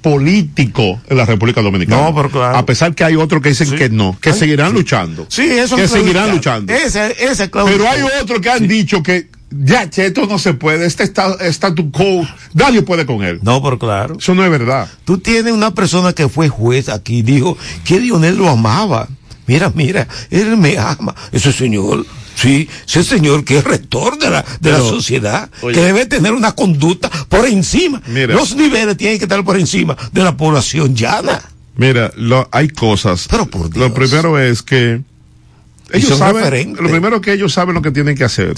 político en la República Dominicana. No, pero claro. A pesar que hay otros que dicen que no, que Ay, seguirán sí. luchando. Sí, eso Que es seguirán luchando. Ese, ese es Pero hay otros que han dicho que ya, che, esto no se puede, este está status quo, nadie puede con él. No, pero claro. Eso no es verdad. Tú tienes una persona que fue juez aquí y dijo que Lionel lo amaba. Mira, mira, él me ama. Ese señor, sí, ese señor que es rector de la, de la Pero, sociedad, oye. que debe tener una conducta por encima. Mira. Los niveles tienen que estar por encima de la población llana. Mira, lo, hay cosas. Lo primero es que ellos saben, referentes. lo primero que ellos saben lo que tienen que hacer.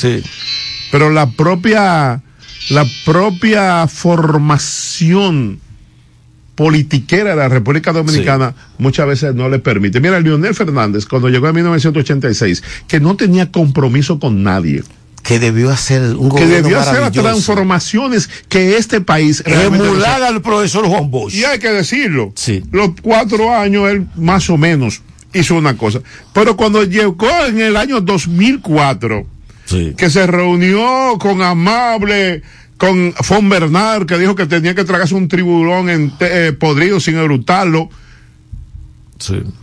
Pero la propia, la propia formación politiquera de la República Dominicana muchas veces no le permite. Mira, Leonel Fernández, cuando llegó en 1986, que no tenía compromiso con nadie. Que debió hacer un Que debió hacer las transformaciones que este país Emular al profesor Juan Bosch. Y hay que decirlo. Los cuatro años él más o menos hizo una cosa. Pero cuando llegó en el año 2004, que se reunió con Amable, con Fon Bernard, que dijo que tenía que tragarse un tiburón en eh, podrido sin erutarlo,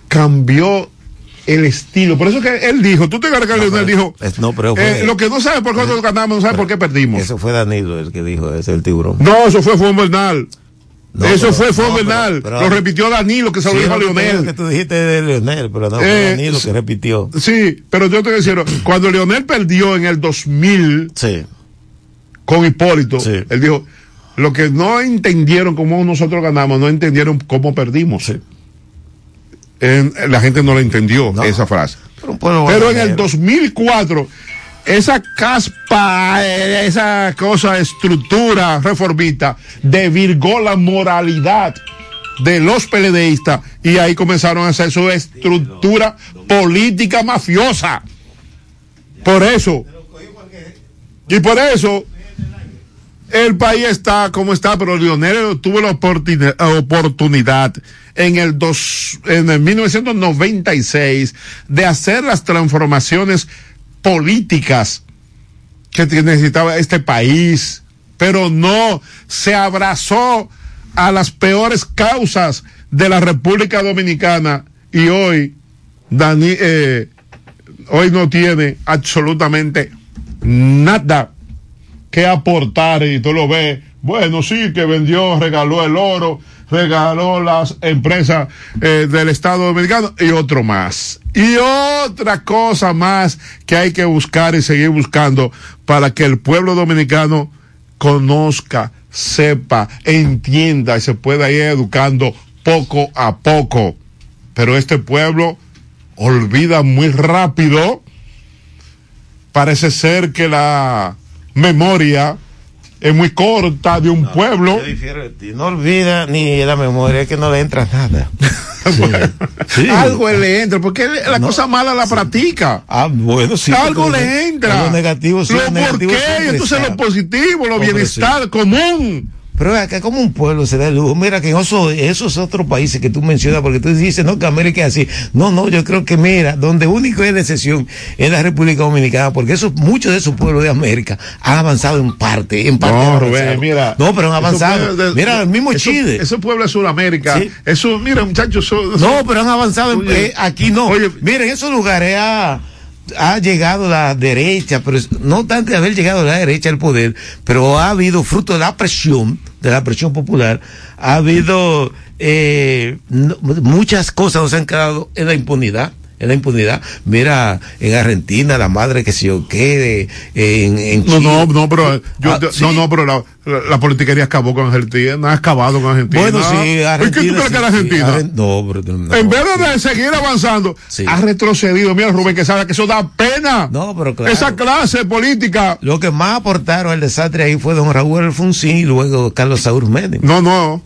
cambió el estilo. Por eso que él dijo, tú te acuerdas que Leonel dijo, Es- no, pero eh, lo que no sabe por qué nosotros ganamos, no sabe por qué perdimos. Eso fue Danilo el que dijo, ese es el tiburón. No, eso fue Fon Bernal. No, eso pero- fue Fon no, pero- Bernal. pero- lo repitió Danilo, que se lo Sí, dijo a Leonel. que tú dijiste de Leonel, pero no, fue Eh, Danilo que repitió. Sí, pero yo te a decir, cuando Leonel perdió en el 2000 con Hipólito, él dijo, lo que no entendieron cómo nosotros ganamos, no entendieron cómo perdimos. En- la gente no la entendió esa frase. Pero en el bananero. 2004, esa caspa, eh, esa cosa, estructura reformista, desvirgó la moralidad de los PLDistas y ahí comenzaron a hacer su estructura política mafiosa. Por eso, y por eso, el país está como está, pero Lionel tuvo la oportuni- oportunidad en el, dos, en el 1996 de hacer las transformaciones políticas que necesitaba este país, pero no se abrazó a las peores causas de la República Dominicana y hoy Dani, eh, hoy no tiene absolutamente nada que aportar y tú lo ves, bueno, sí, que vendió, regaló el oro, regaló las empresas eh, del Estado Dominicano y otro más. Y otra cosa más que hay que buscar y seguir buscando para que el pueblo dominicano conozca, sepa, entienda y se pueda ir educando poco a poco. Pero este pueblo olvida muy rápido. Parece ser que la memoria es muy corta de un pueblo. Yo difiero de ti. No olvida ni la memoria, es que no le entra nada. Sí. Algo le entra, porque la cosa mala la practica. Ah, bueno, sí. Algo porque le entra. Lo negativo sí, Lo lo por negativo qué, siempre entonces está. lo positivo, lo Hombre, bienestar sí. común. Pero acá como un pueblo se da el lujo. Mira que en esos, esos otros países que tú mencionas, porque tú dices, no, que América es así. No, no, yo creo que mira, donde único es de excepción es la República Dominicana, porque esos, muchos de esos pueblos de América han avanzado en parte, en parte. No, Rubén, mira. No, pero han avanzado. de- mira, el mismo esos- Chile. Esos pueblos de Sudamérica. Sí. Eso, mira, muchachos. eso- eso- No, pero han avanzado. en- Oye, eh, aquí no. Miren, esos lugares ha, ha llegado la derecha, pero no tanto de haber llegado la derecha al poder, pero ha habido fruto de la presión, de la presión popular, ha habido eh, muchas cosas nos han quedado en la impunidad. En la impunidad, mira, en Argentina, la madre que se yo qué, en, en No, Chile. no, no, pero yo, Ah, yo- sí. no, no, pero la, la, la politiquería acabó con Argentina, no ha acabado con Argentina. Bueno, sí, ¿Y qué tú Argentina. crees sí, que sí, Argentina? Argen- no, pero no, en vez de seguir avanzando, ha retrocedido. Mira, Rubén, que sabe que eso da pena. No, pero claro. Esa clase política. Lo que más aportaron al desastre ahí fue don Raúl Alfonsín y luego Carlos Saúl Méndez. No, no.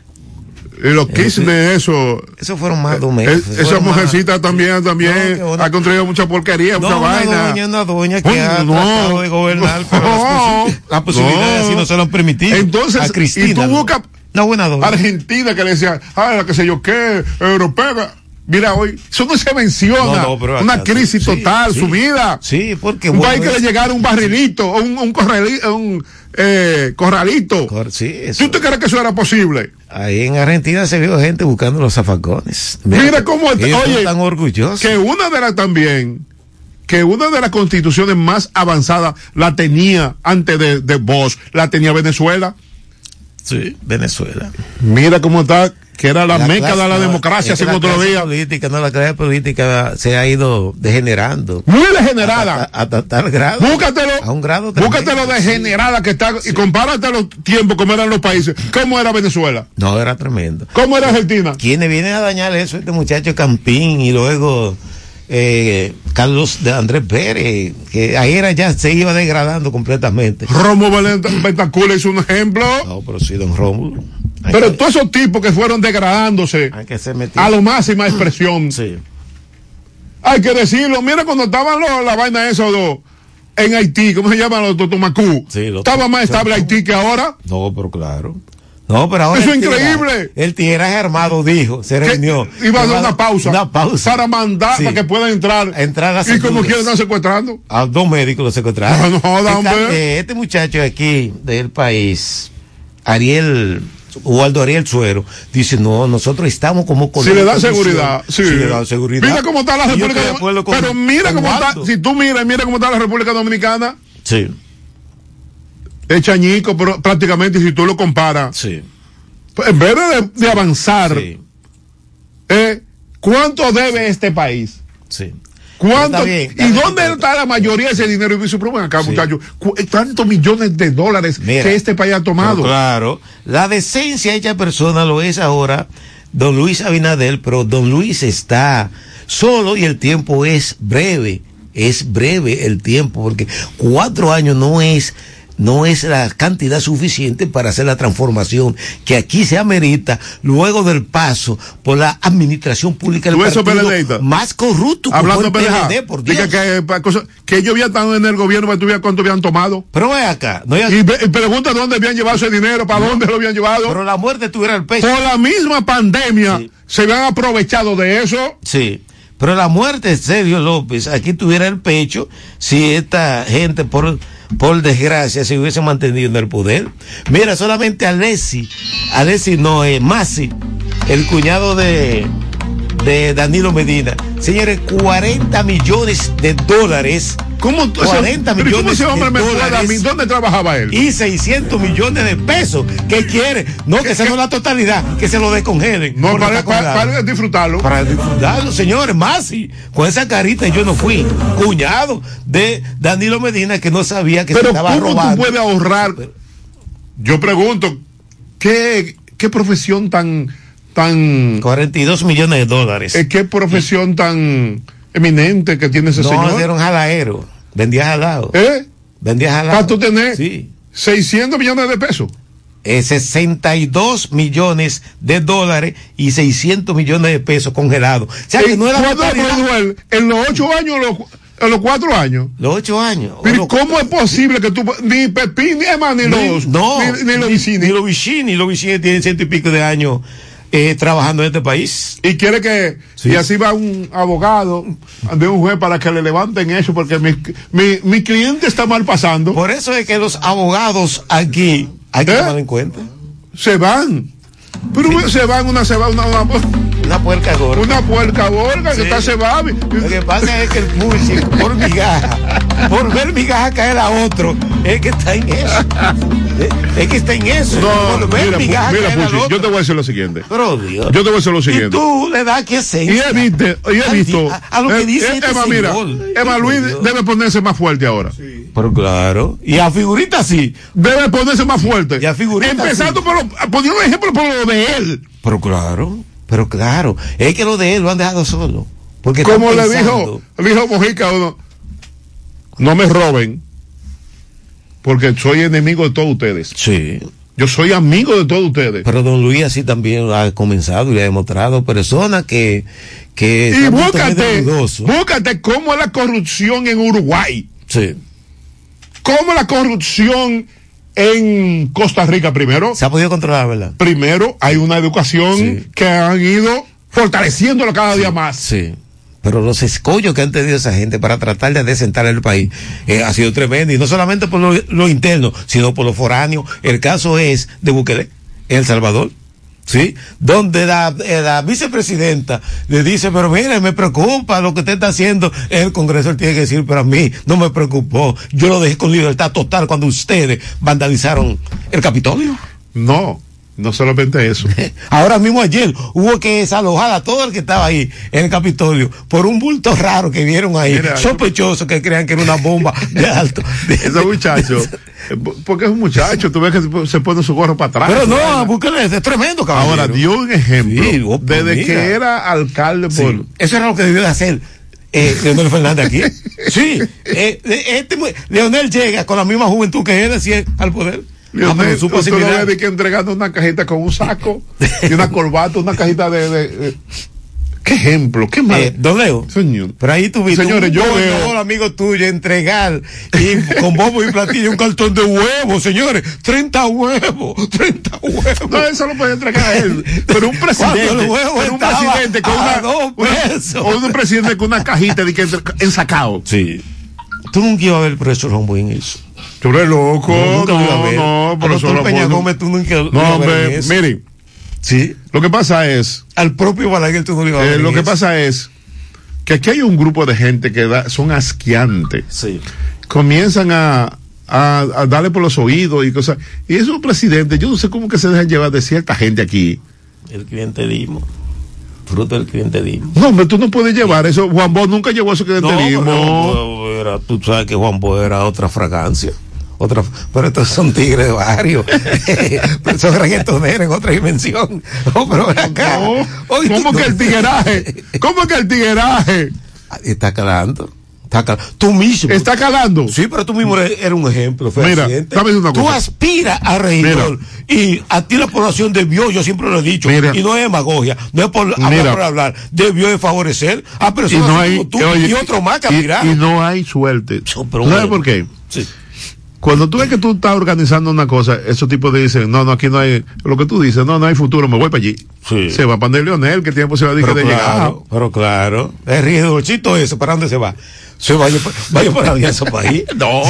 Y los Kirchner, eso. Eso fueron más dos meses. Es- esa Fueron más- mujercita también, también ha construido mucha porquería, mucha No, una vaina. doña, una doña que Coño, ha no. tratado de gobernar, pero las, las posibilidades así no se lo han permitido. Entonces, a Cristina, y tú ¿no? buscas Una buena doña. Argentina que le decía, ah, la que sé yo qué, europea. Mira hoy, eso no se menciona. No, no, Una crisis sí, total, sí. sumida. Sí, porque un bueno, país que le llegara un barrilito, un, un, corrali- un eh, corralito. sí, eso. ¿Tú te crees que eso era posible? Ahí en Argentina se vio gente buscando los zafacones. Mira, cómo, ellos oye, están orgullosos. que una de las también, que una de las constituciones más avanzadas la tenía antes de, de Bosch, la tenía Venezuela. Sí, Venezuela. Mira cómo está, que era la, meca clase- de la democracia hace la otro clase día. política, no, la clase política se ha ido degenerando. Muy degenerada. Hasta, hasta tal grado. Búscatelo. A un grado tremendo. Búscatelo degenerada que está y compárate los tiempos como eran los países. ¿Cómo era Venezuela? No, era tremendo. ¿Cómo era Argentina? Quienes vienen a dañar eso, este muchacho Campín y luego eh, Carlos de Andrés Pérez, que ahí era ya se iba degradando completamente. Romo Betancur es un ejemplo. No, pero sí, don Rómulo. Pero todos esos tipos que fueron degradándose que a lo máxima expresión. Sí. Hay que decirlo. Mira cuando estaban los- la vaina esa do- en Haití, ¿cómo se llaman los Totomacú? Sí, los Estaba más estable Haití que ahora. No, pero claro. No, pero ahora. Eso es increíble. El tiraje armado dijo, se reunió. Iba a dar una pausa. Una pausa. Para mandar, Sí. para que puedan entrar. Entrar a y como quieren están secuestrando. A dos médicos lo secuestraron. No, no, hombre. eh, Este muchacho de aquí, del país, Ariel, Waldo Ariel Suero, dice, no, nosotros estamos como con Si le condición". seguridad, sí. Si le dan seguridad. Mira cómo está la República con- Pero mira cómo está, si tú miras, mira cómo está la República Dominicana. Sí. Es chañico, pero prácticamente si tú lo comparas. Sí. pues, En vez de, de avanzar, Sí. eh, ¿cuánto debe este país? Sí. ¿Cuánto? Bien, ¿Y dónde está la mayoría de ese dinero? Y pero ven acá, muchachos, cu- tantos millones de dólares Mira, que este país ha tomado. Claro, la decencia hecha persona lo es ahora don Luis Abinader, pero don Luis está solo y el tiempo es breve, es breve el tiempo, porque cuatro años no es no es la cantidad suficiente para hacer la transformación que aquí se amerita luego del paso por la administración pública del partido más corrupto que Hablando el pendeja, PLD, por Dios. que, cosa- que ellos habían estado en el gobierno que cuánto habían tomado. Pero ve acá, no hay- Y, y pregunta dónde habían llevado ese dinero, para dónde lo habían llevado. pero la muerte tuviera el peso. Por la misma pandemia se habían aprovechado de eso. Sí, pero la muerte de Sergio López aquí tuviera el pecho si esta gente, por, por desgracia, se hubiese mantenido en el poder. Mira, solamente Alessi, Alessi no, eh, Masi, el cuñado de, de Danilo Medina. Señores, 40 millones de dólares. ¿Cómo, tú- 40 pero millones ¿cómo ese hombre de me puede a mí? dólares ¿Dónde trabajaba él? y 600 millones de pesos. ¿Qué quiere? No, que sea no la totalidad, que se lo descongelen. No, para, disfrutarlo. Para disfrutarlo, señores, más sí. Con esa carita yo no fui cuñado de Danilo Medina que no sabía que se estaba ¿cómo robando. tú puedes ahorrar? Yo pregunto, ¿qué, qué profesión tan, tan, 42 millones de dólares. eh, qué profesión tan eminente que tiene ese no, señor? era un jalaero. Vendía jalado. ¿Eh? Vendía jalado. Para tú tener Sí. 600 millones de pesos. Eh, 62 millones de dólares y 600 millones de pesos congelados. O sea que ¿En no era él? ¿En los ocho años los, en los cuatro años? Los ocho años. Pero ¿cómo es posible que tú, ni Pepín, ni Emma, ni los, no, ni, ni los Vicini, Ni los Vicini, los Vicini tienen ciento y pico de años eh, trabajando en este país. y quiere que, y así va un abogado de un juez para que le levanten eso, porque mi, mi, mi cliente está mal pasando. Por eso es que los abogados aquí hay que ¿Eh? tomar en cuenta. Se van. Pero se van, una se va, una, una, Una puerca gorda. una puerca borga que está se va. Lo que pasa es que el músico, por migaja, por ver migaja caer a otro, es que está en eso. Es, es que está en eso. No, mira, mira, Puchi, yo te voy a decir lo siguiente. Pero Dios. Yo te voy a decir lo Y siguiente. tú le das que se Y he visto, y he visto. a, a lo que eh, dice eh, este Emma, mira. Emma Luis debe ponerse más fuerte ahora. Pero claro. Y a figurita sí. Debe ponerse más fuerte. Y a figurita Empezando sí. por lo, poniendo un ejemplo por lo de él. Pero claro. Pero claro. Es que lo de él lo han dejado solo. Porque Como le dijo, le dijo Mojica uno, no me roben, porque soy enemigo de todos ustedes. Sí. Yo soy amigo de todos ustedes. Pero don Luis así también ha comenzado y ha demostrado personas que, que Y búscate, búscate cómo es la corrupción en Uruguay. Sí. ¿Cómo es la corrupción en Costa Rica primero? Se ha podido controlar, ¿verdad? Primero, hay una educación Sí. que han ido fortaleciéndolo cada día más. Sí. Pero los escollos que han tenido esa gente para tratar de adecentar el país eh, ha sido tremendo. Y no solamente por lo, interno, sino por lo foráneo. El caso es de Bukele, en El Salvador. ¿Sí? Donde la, eh, la vicepresidenta le dice, pero mire, me preocupa lo que usted está haciendo. El Congreso tiene que decir, pero a mí no me preocupó. Yo lo dejé con libertad total cuando ustedes vandalizaron el Capitolio. No, no solamente eso. Ahora mismo ayer hubo que desalojar a todo el que estaba ahí en el Capitolio por un bulto raro que vieron ahí, Mira, sospechoso que crean que era una bomba de alto. Ese muchacho, eh, porque es un muchacho, tú ves que se pone su gorro para atrás. Pero no, búsquele, es tremendo, caballero. Ahora dio un ejemplo Sí, desde mira. que era alcalde Sí, por Eso era lo que debió de hacer. Eh, Leonel Fernández aquí. Sí, eh, este, Leonel llega con la misma juventud que él decía al poder. Leonel, pero supo asimilar. ves de que entregando una cajita con un saco y una corbata, una cajita de. de- de- ¿Qué ejemplo? ¿Qué mal? Eh, don Leo, Señor. pero ahí tuviste Señores, un yo veo- amigo tuyo entregar y con bombo y platillo un cartón de huevos, señores. 30 huevos, 30 huevos. No, eso lo puede entregar él. Pero un presidente. El pero un presidente con una, o un presidente con una cajita de que ensacado. Sí. Tú nunca ibas a ver preso Rombo en eso. Tú eres loco. No, a No, no, Al pero eso doctor lo Peña. Gómez tú nunca No, a hombre, miren. Sí. Lo que pasa es. Al propio Balaguer tú no lo ibas a eh, lo que pasa es que aquí hay un grupo de gente que da- son asqueantes. Sí. Comienzan a, a, a darle por los oídos y cosas. Y esos presidentes, yo no sé cómo que se dejan llevar de cierta gente aquí. El clientelismo. Fruto del clientelismo. No, hombre, tú no puedes llevar eso. Juan Bosch nunca llevó que No, clientelismo. pero Juan Bo era, tú sabes que Juan Bo era otra fragancia. Otra, pero estos son tigres de barrio. son reggaetoneros en otra dimensión. No, pero acá. No, ¿Cómo tú- que el tigueraje? ¿Cómo que el tigueraje? Está calando. Está cal- Tú mismo. Está calando. Sí, pero tú mismo eres, un ejemplo. Mira, una Tú aspiras a regidor. Y a ti la población debió, yo siempre lo he dicho, Mira. y no es demagogia, no es por hablar Mira. por hablar, debió de favorecer a Y personas no así hay, como tú oye, y otro más que y- y no hay suerte. pero ¿Tú ¿Sabes por qué? Sí. Cuando tú ves que tú estás organizando una cosa, esos tipos te dicen, no, no, aquí no hay, lo que tú dices, no, no hay futuro, me voy para allí. Sí. Se va para Leonel, que tiene posibilidad Pero de llegar. pero claro. Es regidorcito eso, ¿para dónde se va? Se vaya, vaya para Alianza País. No,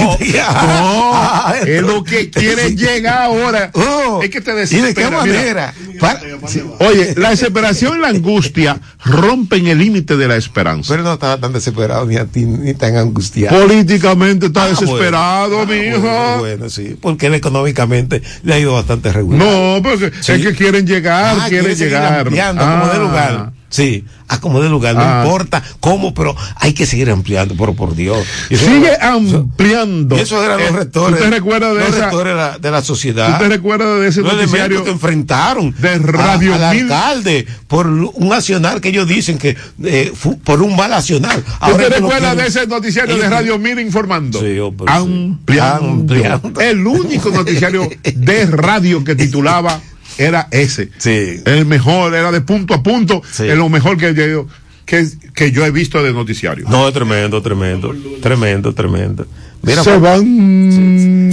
Ah, no, es lo que quiere llegar ahora. Oh, es que te ¿Y de qué desespera, mira. manera? Para- sí. Oye, la desesperación y la angustia rompen el límite de la esperanza. Pero no estaba tan desesperado ni a ti, ni tan angustiado. Políticamente está Ah, desesperado, bueno. mi Ah, hijo. Bueno, sí, porque él económicamente le ha ido bastante regular. No, porque Sí. es que quieren llegar, Ah, quieren llegar. ampliando, como de Ah. lugar. Sí, a como de lugar, no Ah. importa cómo, pero hay que seguir ampliando, pero por Dios. Eso Sigue era- ampliando. y eso eran Eh, los rectores. ¿Tú te recuerdas de los esa? rectores de la, de la sociedad. ¿Tú te recuerdas de ese los noticiario? que enfrentaron de Radio a- al Mil? alcalde por un accionar que ellos dicen que eh, por un mal accionar. ¿Tú Ahora lo recuerdas de ese noticiario ellos de Radio Mir informando? Sí, oh, sí. ampliando. Ampliando. El único noticiario de radio que titulaba era ese. Sí. El mejor, era de punto a punto, Sí. es lo mejor que yo, que, que yo he visto de noticiario. No, es tremendo, tremendo, tremendo, tremendo. Mira, Se van.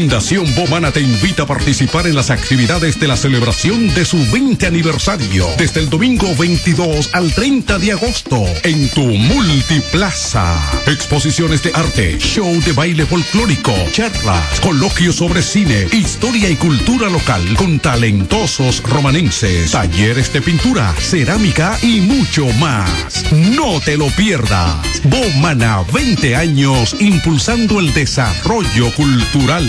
Fundación Bomana te invita a participar en las actividades de la celebración de su 20 aniversario desde el domingo 22 al 30 de agosto en tu multiplaza. Exposiciones de arte, show de baile folclórico, charlas, coloquios sobre cine, historia y cultura local con talentosos romanenses, talleres de pintura, cerámica y mucho más. No te lo pierdas. Bomana 20 años impulsando el desarrollo cultural.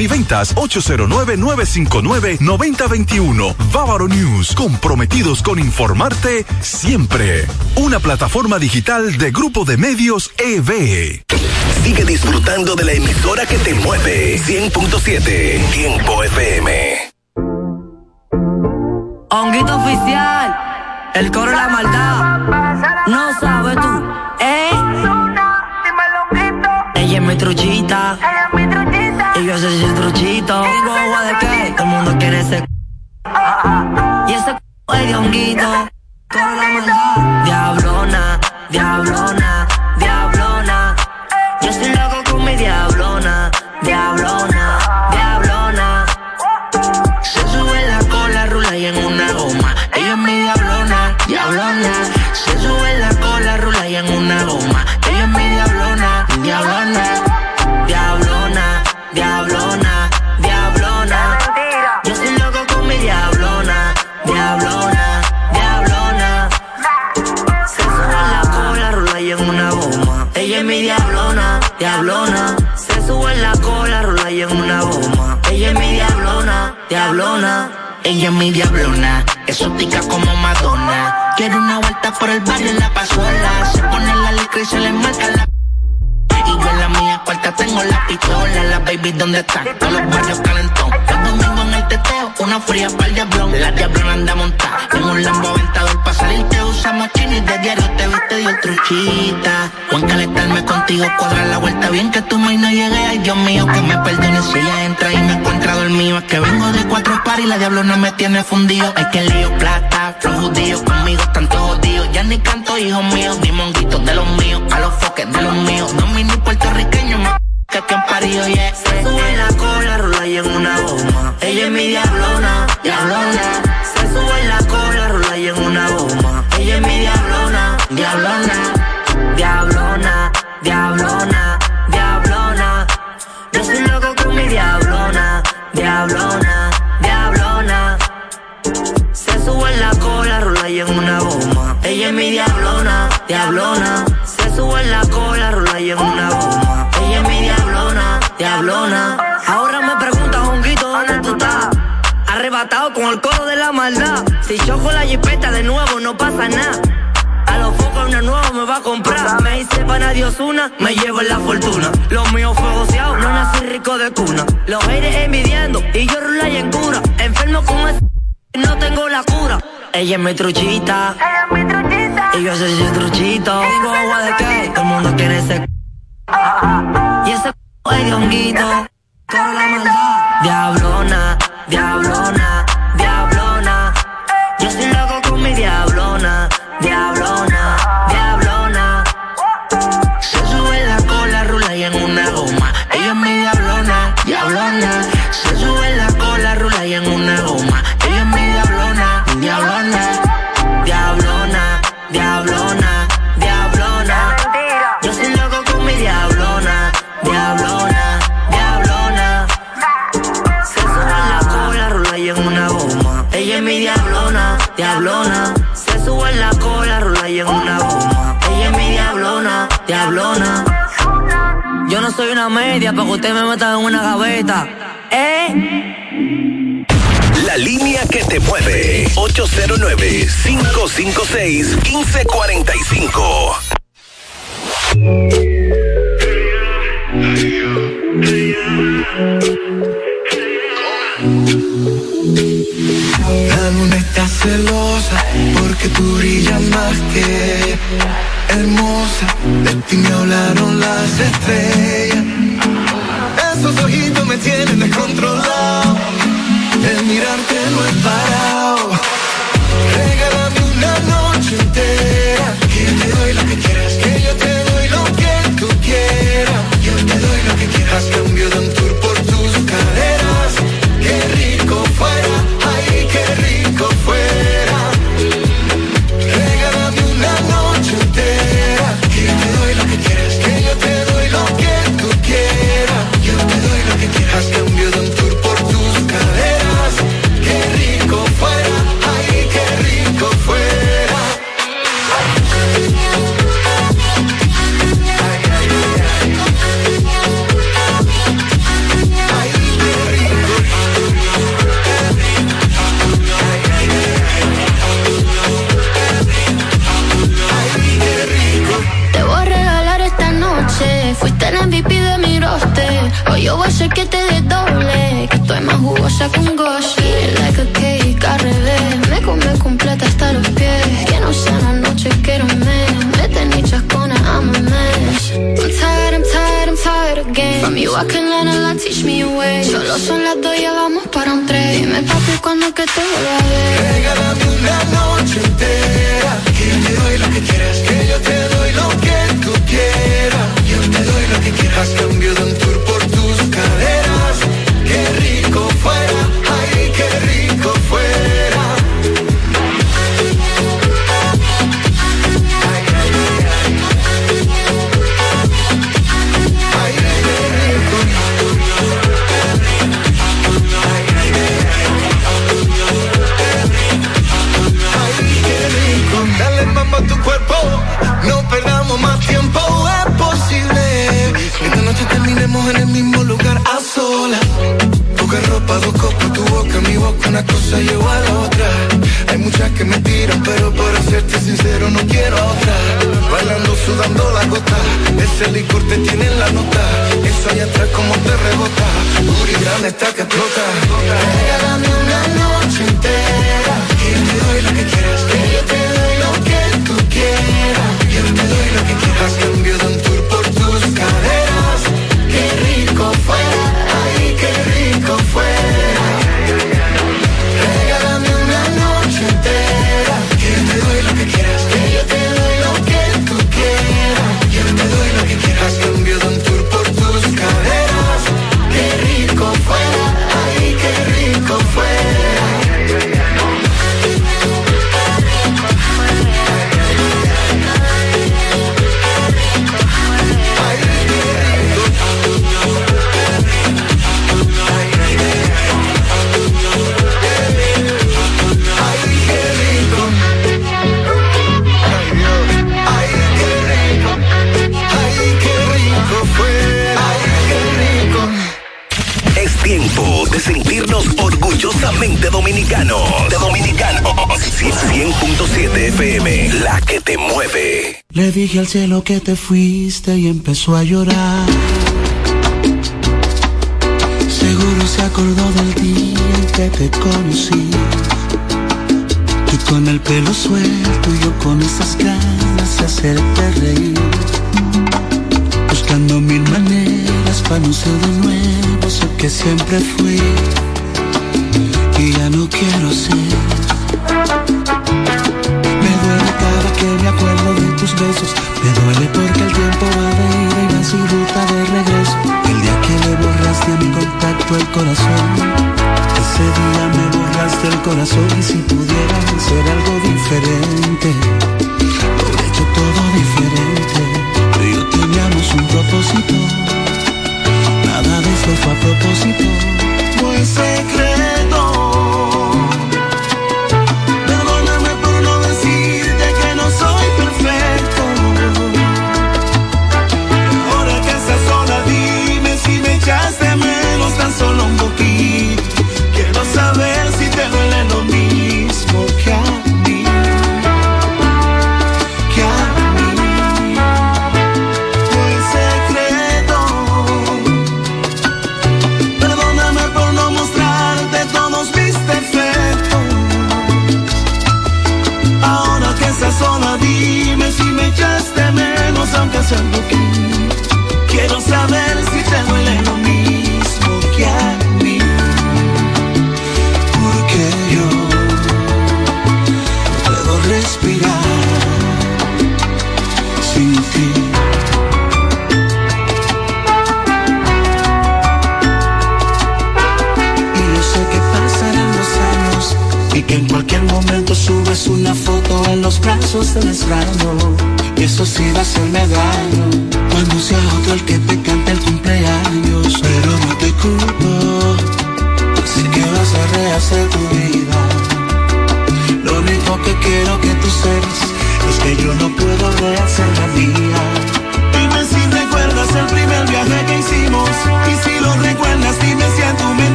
y ventas 809-959-9021. Bávaro News, comprometidos con informarte siempre. Una plataforma digital de Grupo de Medios EB. Sigue disfrutando de la emisora que te mueve. 100.7 Tiempo FM. Honguito oficial, el coro de la maldad. No yo soy su truchito. Tengo agua de qué? Todo el mundo quiere ese. Y ese es de honguito. De la maldad. Diablona, diablona, diablona. Yo estoy loco Ella es mi diablona, exótica como Madonna. Quiere una vuelta por el barrio en la pasola. Se pone la licra y se le marca la. Y yo en la mía cuarta tengo la pistola. La baby, ¿dónde están? Todos los barrios calentón. Los una fría para el diablón. La diablona anda montada en un lambo aventador. Pa' salir te usamos chino y de diario te viste dio truchita. Juan calentarme contigo, cuadrar la vuelta bien que tu maíz no llegue. Ay, Dios mío, que me perdone si ella entra y me encuentra dormido. Es que vengo de cuatro pares y la diablona me tiene fundido. Es que lío plata, flow judío, conmigo tanto jodido. Ya ni canto, hijo mío, ni monguitos de los míos, a los foques de los míos. No mini puertorriqueño, más que han parido, yeah. Sube la cola, rola y en una goma. Ella es mi diablona, diablona. Se sube en la cola, rola y en una goma. Ella es mi diablona, diablona. Diablona, diablona, diablona. Yo soy loco con mi diablona, diablona, diablona. Se sube en la cola, rola y en una goma. Ella es mi diablona, diablona. Se sube en la cola, rola y en una goma. Ella es mi diablona, diablona. Arrebatado con el coro de la maldad. Si choco la jipeta de nuevo, no pasa nada. A los focos una nueva me va a comprar. Me hice pana Dios una, me llevo la fortuna. Los míos fue goceado, no nací rico de cuna. Los aires envidiando y yo rula y en cura. Enfermo con ese no tengo la cura. Ella es mi truchita. Ella es mi truchita. Y yo soy su truchito. Digo agua de qué, todo el mundo quiere ese. Y ese es de honguito. Toda la maldad. Diablona, diablona. Diablona. Yo no soy una media para que usted me meta en una gaveta. ¿Eh? La línea que te mueve. 809-556-1545. La luna está celosa porque tú brillas más que ella. Hermosa, de ti me hablaron las estrellas. Esos ojitos me tienen descontrolado. El mirarte no he parado. Regálame una sincero no quiero otra. Bailando, sudando la gota, ese licor te tiene en la nota. Eso allá atrás como te rebota, Uri grande está que explota. Regálame una noche entera, y yo te doy lo que quieras, que yo te doy lo que tú quieras. Yo te doy lo que quieras, cambio de orgullosamente dominicanos. De dominicanos. 100.7 FM, la que te mueve. Le dije al cielo que te fuiste y empezó a llorar. Seguro se acordó del día en que te conocí. Tú con el pelo suelto y yo con esas ganas de hacerte reír. Buscando mil maneras para no ser de nuevo eso que siempre fui. Y ya no quiero ser. Me duele cada que me acuerdo de tus besos. Me duele porque el tiempo va de ida y va sin ruta de regreso. El día que le borraste a mi contacto el corazón. Ese día me borraste el corazón y si pudiera hacer algo diferente,